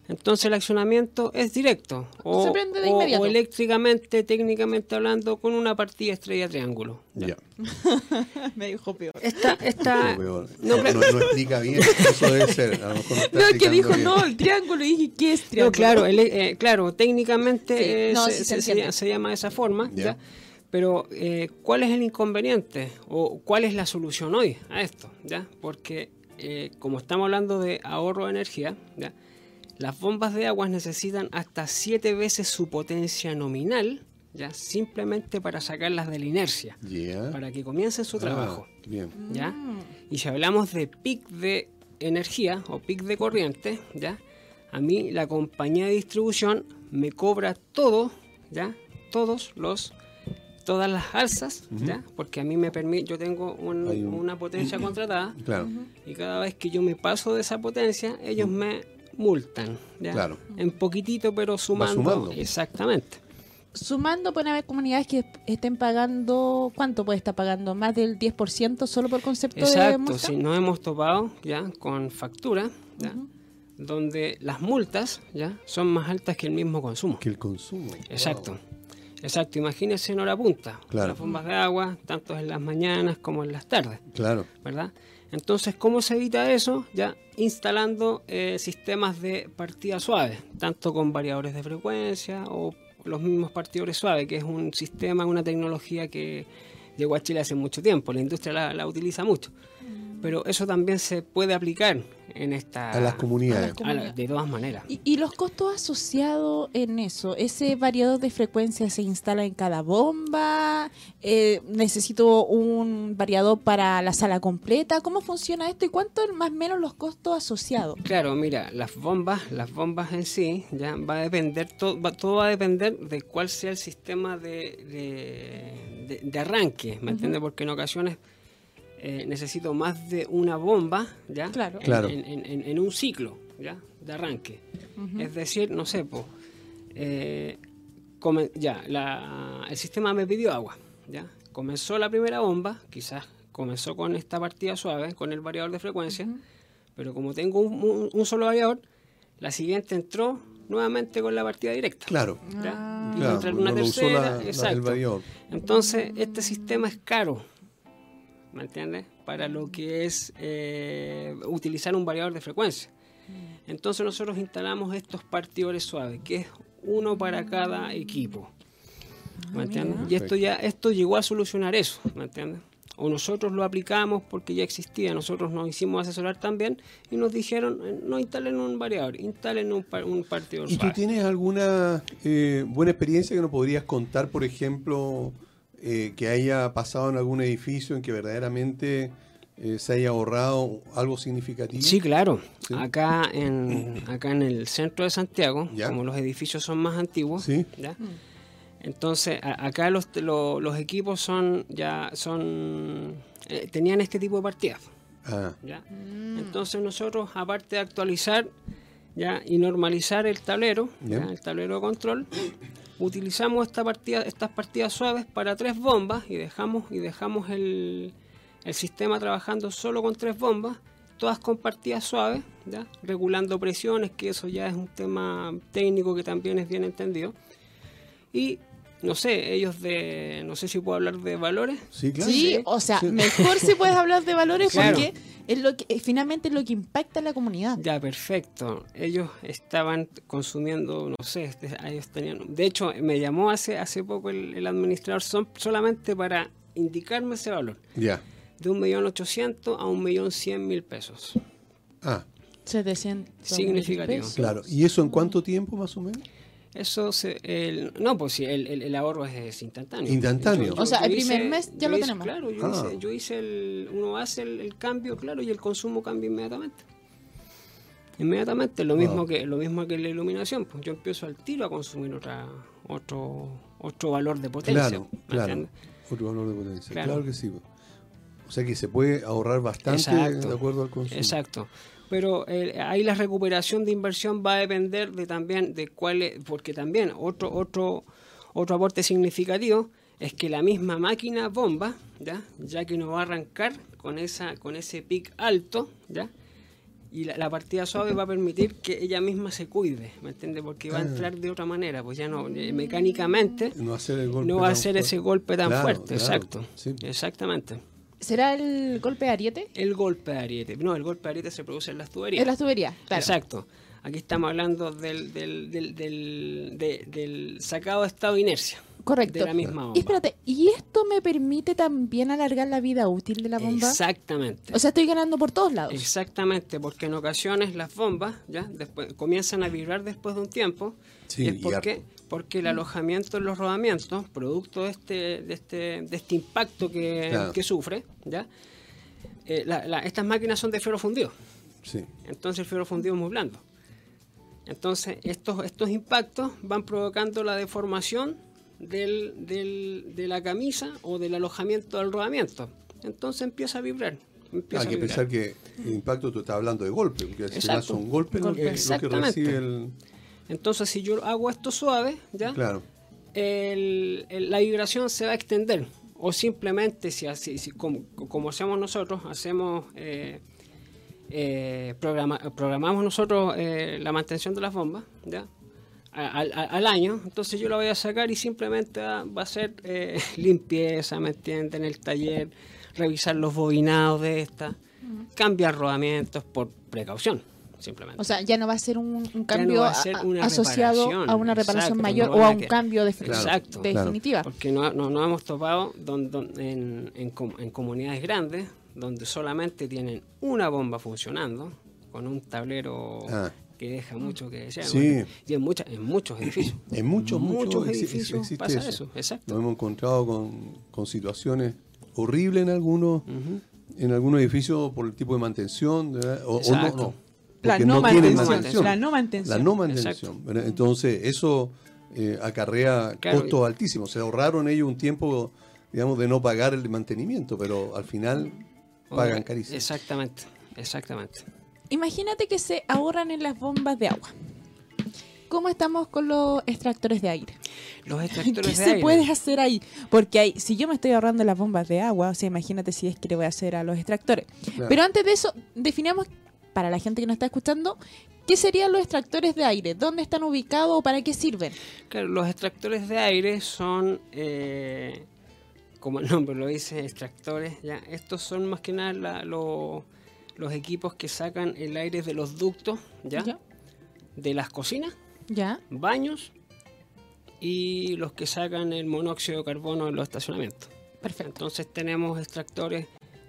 Entonces el accionamiento es directo o, Se prende de o- inmediato. o eléctricamente, técnicamente hablando, con una partida estrella triángulo. Ya. Me dijo peor. Esta, esta, no, no, pero- no explica bien, eso debe ser. A lo mejor no, está No, es que dijo bien. no, el triángulo y dije, ¿qué es No, triángulo? claro, el- eh, claro, técnicamente Sí, eh, no, se, sí se se- se- entiende. se llama de esa forma, Ya. ¿ya? Pero, eh, ¿cuál es el inconveniente? ¿O cuál es la solución hoy a esto? ¿ya? Porque, eh, como estamos hablando de ahorro de energía, ¿ya? Las bombas de aguas necesitan hasta siete veces su potencia nominal, ¿ya? simplemente para sacarlas de la inercia, para que comiencen su Ah, trabajo. bien. ¿ya? Y si hablamos de pic de energía o pic de corriente, ¿ya? A mí la compañía de distribución me cobra todo, ¿ya? Todos los todas las alzas, ¿ya? Porque a mí me permite, yo tengo un- Hay un- una potencia contratada Claro, y cada vez que yo me paso de esa potencia, ellos me multan, ¿ya? Claro. En poquitito, pero sumando. sumando. Exactamente. Sumando, pueden haber comunidades que estén pagando, ¿cuánto puede estar pagando? ¿Más del 10% solo por concepto de Exacto, multa? si nos hemos topado ya con factura, ¿ya? donde las multas ya son más altas que el mismo consumo. que el consumo. Exacto. Wow. Exacto, imagínense en hora punta, Claro. las bombas de agua, tanto en las mañanas como en las tardes, Claro, ¿verdad? Entonces, ¿cómo se evita eso? Ya instalando eh, sistemas de partida suave, tanto con variadores de frecuencia o los mismos partidores suaves, que es un sistema, una tecnología que llegó a Chile hace mucho tiempo, la industria la, la utiliza mucho. Pero eso también se puede aplicar en esta... a las comunidades. A las a la- de todas maneras. ¿Y, y los costos asociados en eso? ¿Ese variador de frecuencia se instala en cada bomba? Eh, ¿Necesito un variador para la sala completa? ¿Cómo funciona esto y cuánto más o menos los costos asociados? Claro, mira, las bombas, las bombas en sí, ya va a depender, todo va, todo va a depender de cuál sea el sistema de, de, de- de arranque, ¿me entiendes? Porque en ocasiones eh, necesito más de una bomba, ¿ya? Claro. En, Claro. en- en- en- en un ciclo, ¿ya? De arranque. Es decir, no sé, po, eh, come- ya, la- el sistema me pidió agua, ¿ya? Comenzó la primera bomba, quizás comenzó con esta partida suave, con el variador de frecuencia, pero como tengo un, un- un solo variador, la siguiente entró nuevamente con la partida directa. Claro, ¿ya? Ah. Y claro. No una tercera, la- exacto. Entonces, este sistema es caro, ¿me entiendes? Para lo que es eh, utilizar un variador de frecuencia. Entonces nosotros instalamos estos partidores suaves, que es uno para cada equipo. ¿Me entiendes? Y esto ya esto llegó a solucionar eso, ¿me entiendes? O nosotros lo aplicamos porque ya existía, nosotros nos hicimos asesorar también y nos dijeron, eh, no instalen un variador, instalen un, par- un partidor ¿Y tú suave. tienes alguna eh, buena experiencia que nos podrías contar, por ejemplo, eh, que haya pasado en algún edificio en que verdaderamente eh, se haya ahorrado algo significativo? Sí, claro. Sí. Acá en acá en el centro de Santiago, Ya. como los edificios son más antiguos, Sí. ¿ya? entonces a- acá los, lo- los equipos son ya son eh, tenían este tipo de partidas, Ah, ¿ya? Entonces nosotros aparte de actualizar ya y normalizar el tablero, el tablero de control, utilizamos esta partida, estas partidas suaves para tres bombas y dejamos y dejamos el, el sistema trabajando solo con tres bombas, todas con partidas suaves, ¿ya? regulando presiones, que eso ya es un tema técnico que también es bien entendido. Y no sé, ellos de, no sé si puedo hablar de valores. sí, claro. Sí, o sea, Sí. mejor si puedes hablar de valores Claro. porque es lo que finalmente es lo que impacta a la comunidad. Ya, perfecto. Ellos estaban consumiendo, no sé, este- ellos tenían... De hecho, me llamó hace, hace poco el, el administrador son, solamente para indicarme ese valor. Ya. De 1.800.000 a 1.100.000 pesos. Ah, 700 Significativo. pesos. claro. ¿Y eso en cuánto tiempo más o menos? Eso, se, el, no, pues sí, el, el- el ahorro es, es instantáneo. Instantáneo. O sea, el primer hice- mes ya lo hice- tenemos. Claro, yo, Ah. hice, yo hice el, uno hace el, el cambio, claro, y el consumo cambia inmediatamente. Inmediatamente, lo Wow. mismo que lo mismo que la iluminación, pues yo empiezo al tiro a consumir otra otro otro valor de potencia. Claro, ¿me claro. Otro valor de potencia. Claro, Claro. que sí. O sea que se puede ahorrar bastante Exacto. de acuerdo al consumo. Exacto. Pero eh, ahí la recuperación de inversión va a depender de también de cuál es, porque también otro otro otro aporte significativo es que la misma máquina bomba, ya, ya que nos va a arrancar con esa con ese pic alto, ya, Y la, la partida suave va a permitir que ella misma se cuide, ¿me entiendes? Porque va a Ah. entrar de otra manera, pues ya no, eh, mecánicamente No hacer el golpe no va a fuerte. ese golpe tan Claro, fuerte, claro, exacto. sí. Exactamente. ¿Será el golpe de ariete? El golpe de ariete. No, el golpe de ariete se produce en las tuberías. En las tuberías, claro. Exacto. Aquí estamos hablando del, del, del, del, de- del sacado de estado de inercia. Correcto. De la misma bomba. Y espérate, ¿y esto me permite también alargar la vida útil de la bomba? Exactamente. O sea, estoy ganando por todos lados. Exactamente, porque en ocasiones las bombas ya después comienzan a vibrar después de un tiempo. Sí, y es porque. Porque el alojamiento en los rodamientos, producto de este, de este, de este impacto que, Claro. que sufre, ¿ya? Eh, la- la- estas máquinas son de ferro fundido. Sí. Entonces el ferro fundido es muy blando. Entonces estos, estos impactos van provocando la deformación del, del- de la camisa o del alojamiento del rodamiento. Entonces empieza a vibrar. empieza Hay que vibrar. pensar que el impacto tú estás hablando de golpe, porque si son golpes lo que, lo que recibe el. Entonces si yo hago esto suave, ¿ya? Claro. el- el- la vibración se va a extender. O simplemente, si, así, si como, como hacemos nosotros, hacemos eh, eh, programa- programamos nosotros eh, la mantención de las bombas, Al, año, entonces yo la voy a sacar y simplemente va, va a ser eh, limpieza, ¿me entienden? En el taller, revisar los bobinados de esta, cambiar rodamientos por precaución, simplemente. O sea, ya no va a ser un, un Ya no cambio va a ser a- una asociado a una reparación exacto, mayor o a un que- cambio de, Claro, Exacto. de claro. definitiva. Porque no, no, no hemos topado don- don- en, en com- en comunidades grandes donde solamente tienen una bomba funcionando con un tablero Ah. que deja mucho que desear. Sí. Y en, muchas en muchos edificios. En muchos, muchos edificios existe pasa eso. eso. Exacto. Nos hemos encontrado con, con situaciones horribles en algunos, en algunos edificios por el tipo de mantención, ¿verdad? o, o no. La no tienen mantención. La no mantención. La no mantención. Entonces, eso eh, acarrea Claro. costos altísimos. Se ahorraron ellos un tiempo, digamos, de no pagar el mantenimiento, pero al final pagan Oye, carísimo. Exactamente. Exactamente. Imagínate que se ahorran en las bombas de agua. ¿Cómo estamos con los extractores de aire? Los ¿Qué extractores de se aire. puede hacer ahí? Porque hay, si yo me estoy ahorrando las bombas de agua, o sea, imagínate si es que le voy a hacer a los extractores. Claro. Pero antes de eso, definamos, para la gente que nos está escuchando, ¿qué serían los extractores de aire? ¿Dónde están ubicados o para qué sirven? Claro, los extractores de aire son, eh, como el nombre lo dice, extractores. ¿ya? Estos son más que nada la- lo- los equipos que sacan el aire de los ductos, ¿ya? ¿Ya? de las cocinas, ¿Ya? baños y los que sacan el monóxido de carbono en los estacionamientos. Perfecto. Entonces tenemos extractores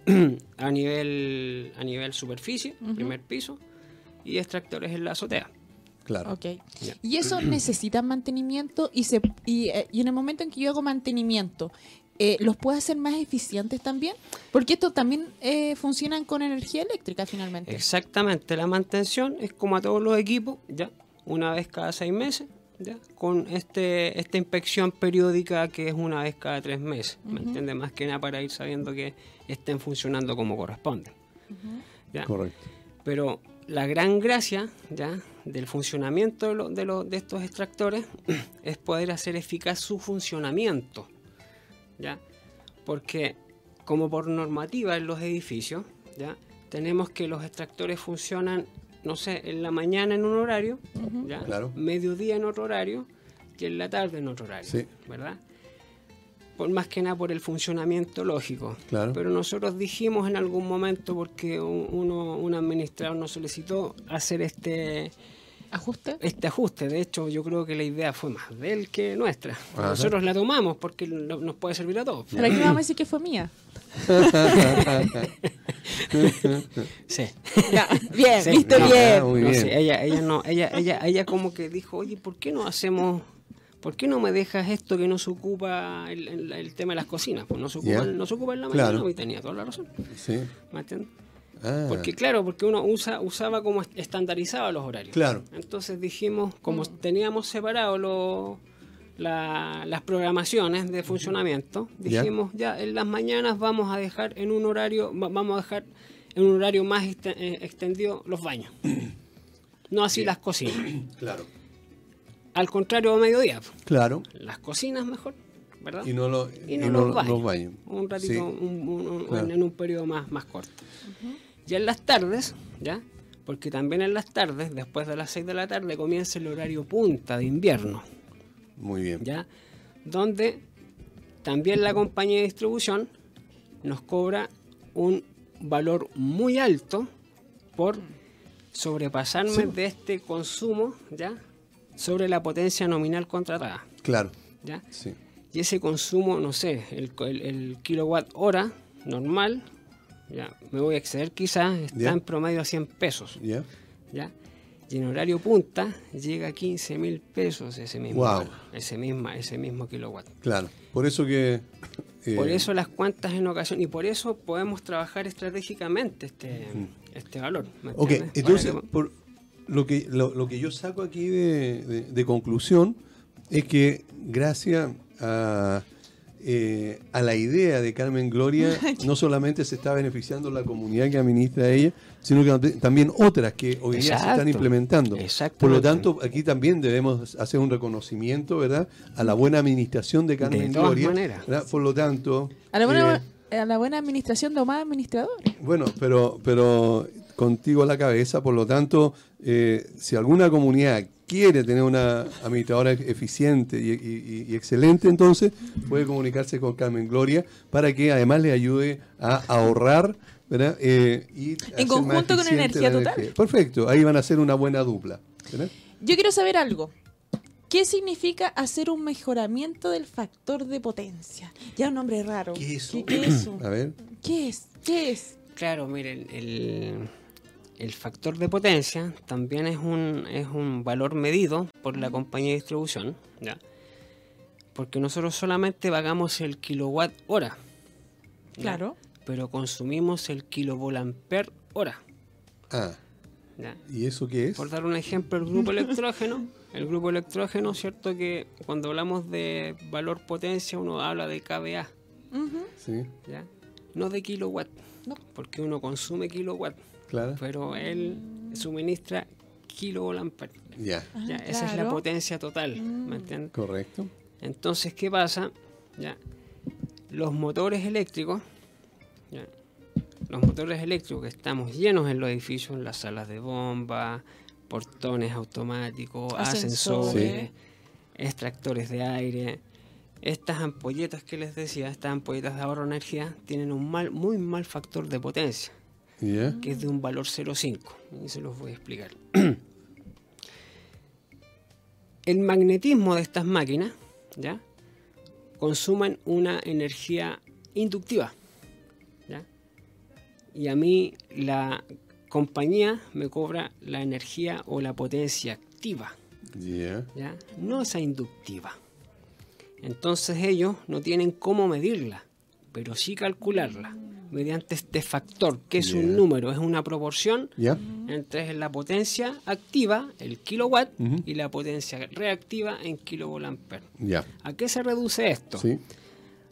a nivel, a nivel superficie, primer piso, y extractores en la azotea. Claro. Ok. Ya. Y eso necesita mantenimiento y, se, y, eh, y en el momento en que yo hago mantenimiento, eh, ¿los puedo hacer más eficientes también? Porque estos también eh, funcionan con energía eléctrica finalmente. Exactamente, la mantención es como a todos los equipos, ya, una vez cada seis meses, ya, con este esta inspección periódica que es una vez cada tres meses, ¿me Ujú. entiendes? Más que nada para ir sabiendo que estén funcionando como corresponde. ¿ya? Correcto. Pero la gran gracia ya del funcionamiento de, lo- de, lo- de estos extractores es poder hacer eficaz su funcionamiento. ¿ya? Porque como por normativa en los edificios, ¿ya? tenemos que los extractores funcionan, no sé, en la mañana en un horario, Ujú. ¿ya? Claro. mediodía en otro horario y en la tarde en otro horario. Sí. ¿Verdad? Por más que nada por el funcionamiento lógico. Claro. Pero nosotros dijimos en algún momento, porque un, uno, un administrador nos solicitó hacer este, ¿Ajuste? este ajuste. De hecho, yo creo que la idea fue más de él que nuestra. Ajá. Nosotros la tomamos porque no- nos puede servir a todos. ¿Pero aquí vamos a decir que fue mía? Sí. Bien, Sí, viste no, bien. muy No, bien. sí, ella, ella no, ella, ella, ella como que dijo, oye, ¿por qué no hacemos, por qué no me dejas esto que no se ocupa el, el- el tema de las cocinas? Pues no se ocupa, Ya. no se ocupa en la Claro. mañana y tenía toda la razón. Sí. ¿Me entiendes? Ah, Porque claro, porque uno usa, usaba como est- estandarizaba los horarios. Claro. Entonces dijimos, como teníamos separado los- la- las programaciones de funcionamiento, dijimos ya en las mañanas vamos a dejar en un horario, va- vamos a dejar en un horario más eh, extendido los baños. No así las cocinas. Claro. Al contrario, a mediodía. Claro. Las cocinas mejor, ¿verdad? Y no, lo, y y no, no los, baños. los baños. Un ratito, Sí. un- un- un- Claro. en un periodo más, más corto. Ya en las tardes, ¿ya? Porque también en las tardes, después de las 6 de la tarde, comienza el horario punta de invierno, Muy bien. ¿ya? Donde también la compañía de distribución nos cobra un valor muy alto por sobrepasarme Sí. de este consumo, ¿ya? Sobre la potencia nominal contratada, Claro. ¿ya? Sí. Y ese consumo, no sé, el, el- el kilowatt hora normal, ya, me voy a exceder quizás, está en promedio a 100 pesos, ¿Ya? ¿ya? Y en horario punta llega a 15 mil pesos ese mismo, Wow. ese, misma, ese mismo kilowatt. Claro. Por eso que. eh, Por eso las cuentas en ocasión, y por eso podemos trabajar estratégicamente este, este valor. ¿me Ok, entiendes? entonces, que- por lo, que, lo, lo que yo saco aquí de, de- de conclusión es que gracias a, eh, a la idea de Carmen Gloria, no solamente se está beneficiando la comunidad que administra ella, sino que tam- también otras que hoy día se están implementando. Por lo tanto, aquí también debemos hacer un reconocimiento, ¿verdad?, a la buena administración de Carmen todas Gloria. maneras. ¿verdad? Por lo tanto, A la buena, eh, a la buena administración de más administradores. bueno, pero, pero contigo a la cabeza, por lo tanto, eh, si alguna comunidad quiere tener una administradora eficiente y, y- y excelente, entonces puede comunicarse con Carmen Gloria para que además le ayude a ahorrar. ¿verdad? Eh, y más conjunto con Energía Total. Perfecto, ahí van a ser una buena dupla. ¿verdad? Yo quiero saber algo. ¿Qué significa hacer un mejoramiento del factor de potencia? Ya un nombre raro. ¿Qué es eso? ¿Qué, qué es eso? A ver, ¿Qué es? ¿Qué es? Claro, miren, el, el factor de potencia también es un, es un valor medido por la compañía de distribución, ¿ya? Porque nosotros solamente pagamos el kilowatt hora, ¿ya? Claro. pero consumimos el kilovolamper hora. ah, ¿ya? ¿y eso qué es? Por dar un ejemplo, el grupo electrógeno, el grupo electrógeno, cierto que cuando hablamos de valor potencia uno habla de kVA. Sí, ¿ya? no de kilowatt, No. porque uno consume kilowatt, claro. pero él suministra kilovolamper. Ya, Ya, Ah, esa es la potencia total, Mm. ¿me entiendes? correcto. Entonces, ¿qué pasa? Ya, los motores eléctricos, ya, los motores eléctricos que estamos llenos en los edificios, en las salas de bomba, portones automáticos, Ascensores. ascensores, extractores de aire, estas ampolletas que les decía, estas ampolletas de ahorro de energía, tienen un mal, muy mal factor de potencia Que es de un valor 0,5. Y se los voy a explicar. El magnetismo de estas máquinas, ¿ya? Consumen una energía inductiva, ¿ya? Y a mí la compañía me cobra la energía o la potencia activa, ¿ya? No esa inductiva. Entonces ellos no tienen cómo medirla, pero sí calcularla mediante este factor, que es un número, es una proporción entre la potencia activa, el kilowatt, y la potencia reactiva en kilovolamper. ¿A qué se reduce esto? Sí,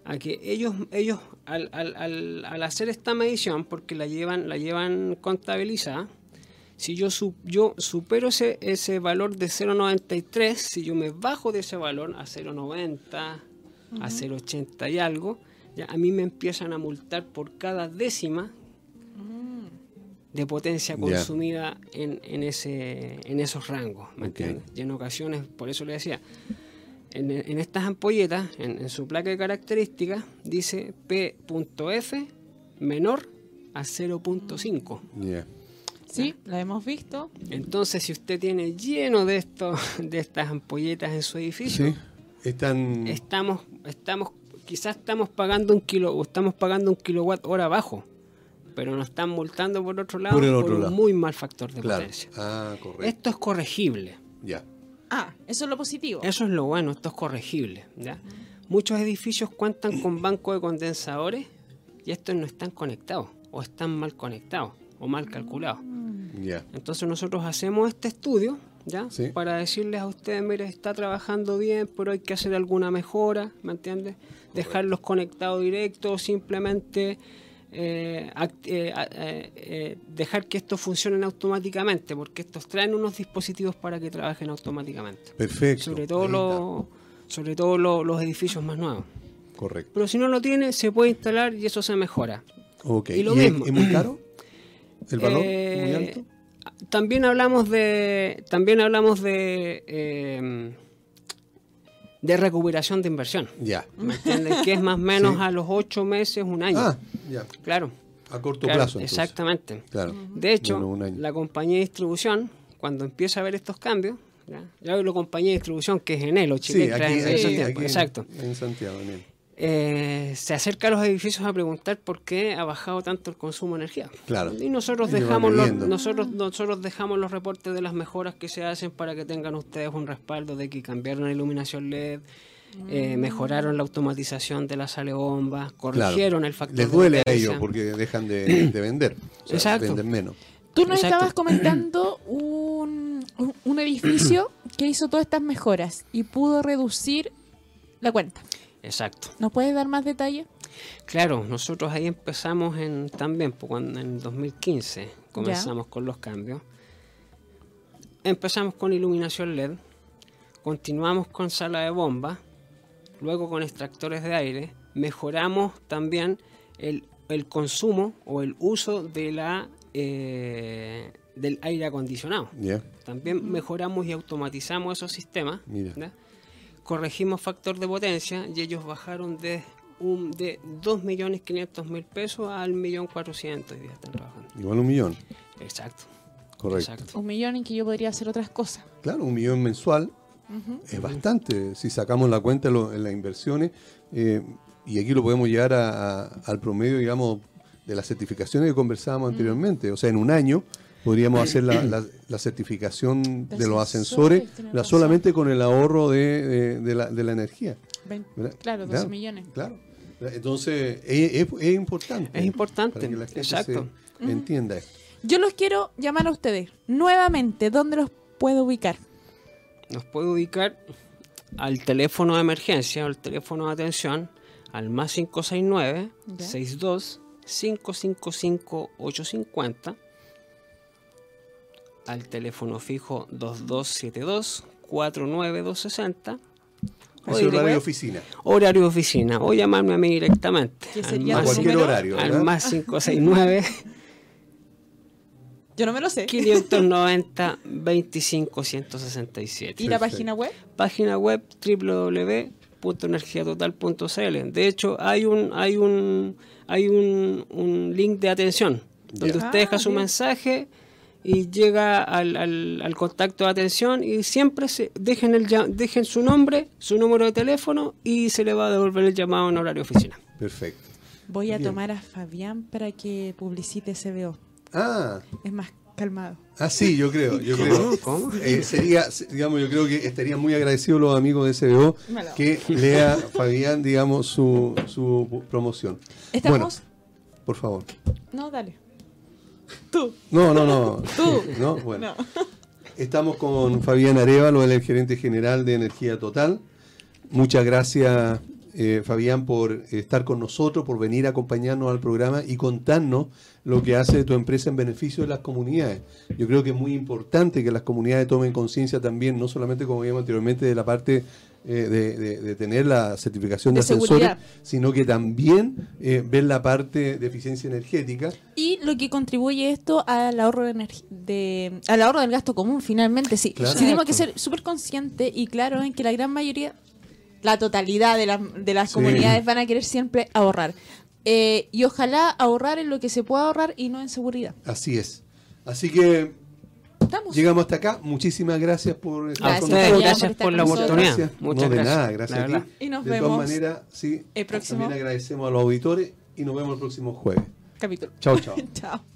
A que ellos, ellos al, al- al- al hacer esta medición, porque la llevan, la llevan contabilizada, si yo, su- yo supero ese, ese valor de 0,93, si yo me bajo de ese valor a 0,90, a 0,80 y algo, ya a mí me empiezan a multar por cada décima de potencia consumida en, en ese, en esos rangos. ¿me entiendes? Y en ocasiones, por eso le decía, en, en estas ampolletas, en, en su placa de características, dice P.F menor a 0.5. ya. Sí, la hemos visto. Entonces, si usted tiene lleno de esto, de estas ampolletas en su edificio, Sí, están... estamos, estamos, quizás estamos pagando un kilo, o estamos pagando un kilowatt hora bajo, pero nos están multando por otro lado Por el otro un lado. muy mal factor de Claro. potencia. Ah, correcto. Esto es corregible. Ya. Ah, eso es lo positivo. Eso es lo bueno, esto es corregible. ¿ya? Muchos edificios cuentan con bancos de condensadores y estos no están conectados o están mal conectados o mal calculados. Entonces nosotros hacemos este estudio ¿ya? Sí. para decirles a ustedes, mire, está trabajando bien, pero hay que hacer alguna mejora, ¿me entiendes? Dejarlos conectados directos simplemente eh, act- eh, eh, eh, dejar que estos funcionen automáticamente, porque estos traen unos dispositivos para que trabajen automáticamente Perfecto. sobre todo los sobre todo lo- los edificios más nuevos. Correcto. Pero si no lo tiene, se puede instalar y eso se mejora. Y lo mismo. ¿Es muy caro? ¿El valor? Eh, ¿Muy alto? También hablamos de también hablamos de eh, de recuperación de inversión. Ya. ¿Me entiendes? Que es más o menos Sí. a los ocho meses, un año. Ah, ya. Claro. A corto claro, plazo. entonces. exactamente. Claro. De hecho, la compañía de distribución, cuando empieza a ver estos cambios, ya, ya hablo compañía de distribución que es Enel o Sí, Chile, aquí, en aquí- en- exacto. En, Santiago, en él. Eh, se acerca a los edificios a preguntar por qué ha bajado tanto el consumo de energía. Claro. Y nosotros dejamos los, nosotros, nosotros dejamos los reportes de las mejoras que se hacen para que tengan ustedes un respaldo de que cambiaron la iluminación LED, eh, mejoraron la automatización de la sale bomba, corrigieron el factor Les de duele a ellos porque dejan de, de vender. O sea, Exacto. Venden menos. Tú nos Exacto. estabas comentando un- un edificio que hizo todas estas mejoras y pudo reducir la cuenta. Exacto. ¿Nos puedes dar más detalle? Claro, nosotros ahí empezamos en también, pues, cuando en 2015 comenzamos con los cambios. Empezamos con iluminación LED, continuamos con sala de bomba, luego con extractores de aire, mejoramos también el, el consumo o el uso de la eh, del aire acondicionado. Ya. También mejoramos y automatizamos esos sistemas. Mira. ¿Ya? Corregimos factor de potencia y ellos bajaron de un de 2.500.000 pesos al 1.400.000 hoy día están trabajando. Igual un millón. Exacto. Correcto. Exacto. Un millón en que yo podría hacer otras cosas. Claro, un millón mensual es bastante. Si sacamos la cuenta lo- en las inversiones, eh, y aquí lo podemos llevar a- a- al promedio, digamos, de las certificaciones que conversábamos anteriormente. O sea, en un año podríamos hacer la, la- la certificación De de los ascensores, la- solamente con el ahorro de, de- de la, de la energía. Claro, 12 millones. Claro. Entonces, es, es- es importante. Es importante, Para que la gente exacto. se entienda esto. Yo los quiero llamar a ustedes nuevamente. ¿Dónde los puedo ubicar? Nos puede ubicar al teléfono de emergencia o al teléfono de atención al más 569 Ya. 62 555 850 al teléfono fijo 2272 49260 o Ese horario de oficina. horario de oficina o llamarme a mí directamente ¿Qué al sería A el más, cualquier número? horario. al ¿verdad? más 569 Yo no me lo sé. 590 25 167 ¿Y la página web? página web www.energiatotal.cl. De hecho, hay un hay un hay un, un link de atención donde Ya. usted deja Ah, su bien. mensaje y llega al, al- al contacto de atención y siempre se dejen el llam- dejen su nombre, su número de teléfono y se le va a devolver el llamado en horario oficina. Perfecto. Voy a Bien. tomar a Fabián para que publicite SBO. Ah, Es más calmado. ah, sí, yo creo, yo creo. ¿Cómo? Eh, sería, se- digamos, yo creo que estarían muy agradecidos los amigos de Malo. que lea Fabián, digamos, su, su promoción. ¿Estamos? Bueno, por favor. No, dale. Tú. No, no, no. Tú. No, bueno. No. Estamos con Fabián Arevalo, el gerente general de Energía Total. Muchas gracias, eh, Fabián, por estar con nosotros, por venir a acompañarnos al programa y contarnos lo que hace tu empresa en beneficio de las comunidades. Yo creo que es muy importante que las comunidades tomen conciencia también, no solamente, como vimos anteriormente, de la parte eh, de, de- de tener la certificación de, De ascensores, sino que también eh, ver la parte de eficiencia energética. Y lo que contribuye esto al ahorro de, de al ahorro del gasto común, finalmente, sí. Claro. Sí, tenemos que ser súper conscientes y claro en que la gran mayoría, la totalidad de, la- de las Sí. comunidades van a querer siempre ahorrar. Eh, y ojalá ahorrar en lo que se pueda ahorrar y no en seguridad. Así es. Así que Estamos. Llegamos hasta acá. Muchísimas gracias por estar Gracias, con por gracias por la oportunidad. Gracias. Muchas no, de gracias. nada, gracias la a ti. Y nos de vemos todas maneras, sí, el próximo- también agradecemos a los auditores y nos vemos el próximo jueves. Capítulo. Chao, chao. Chao.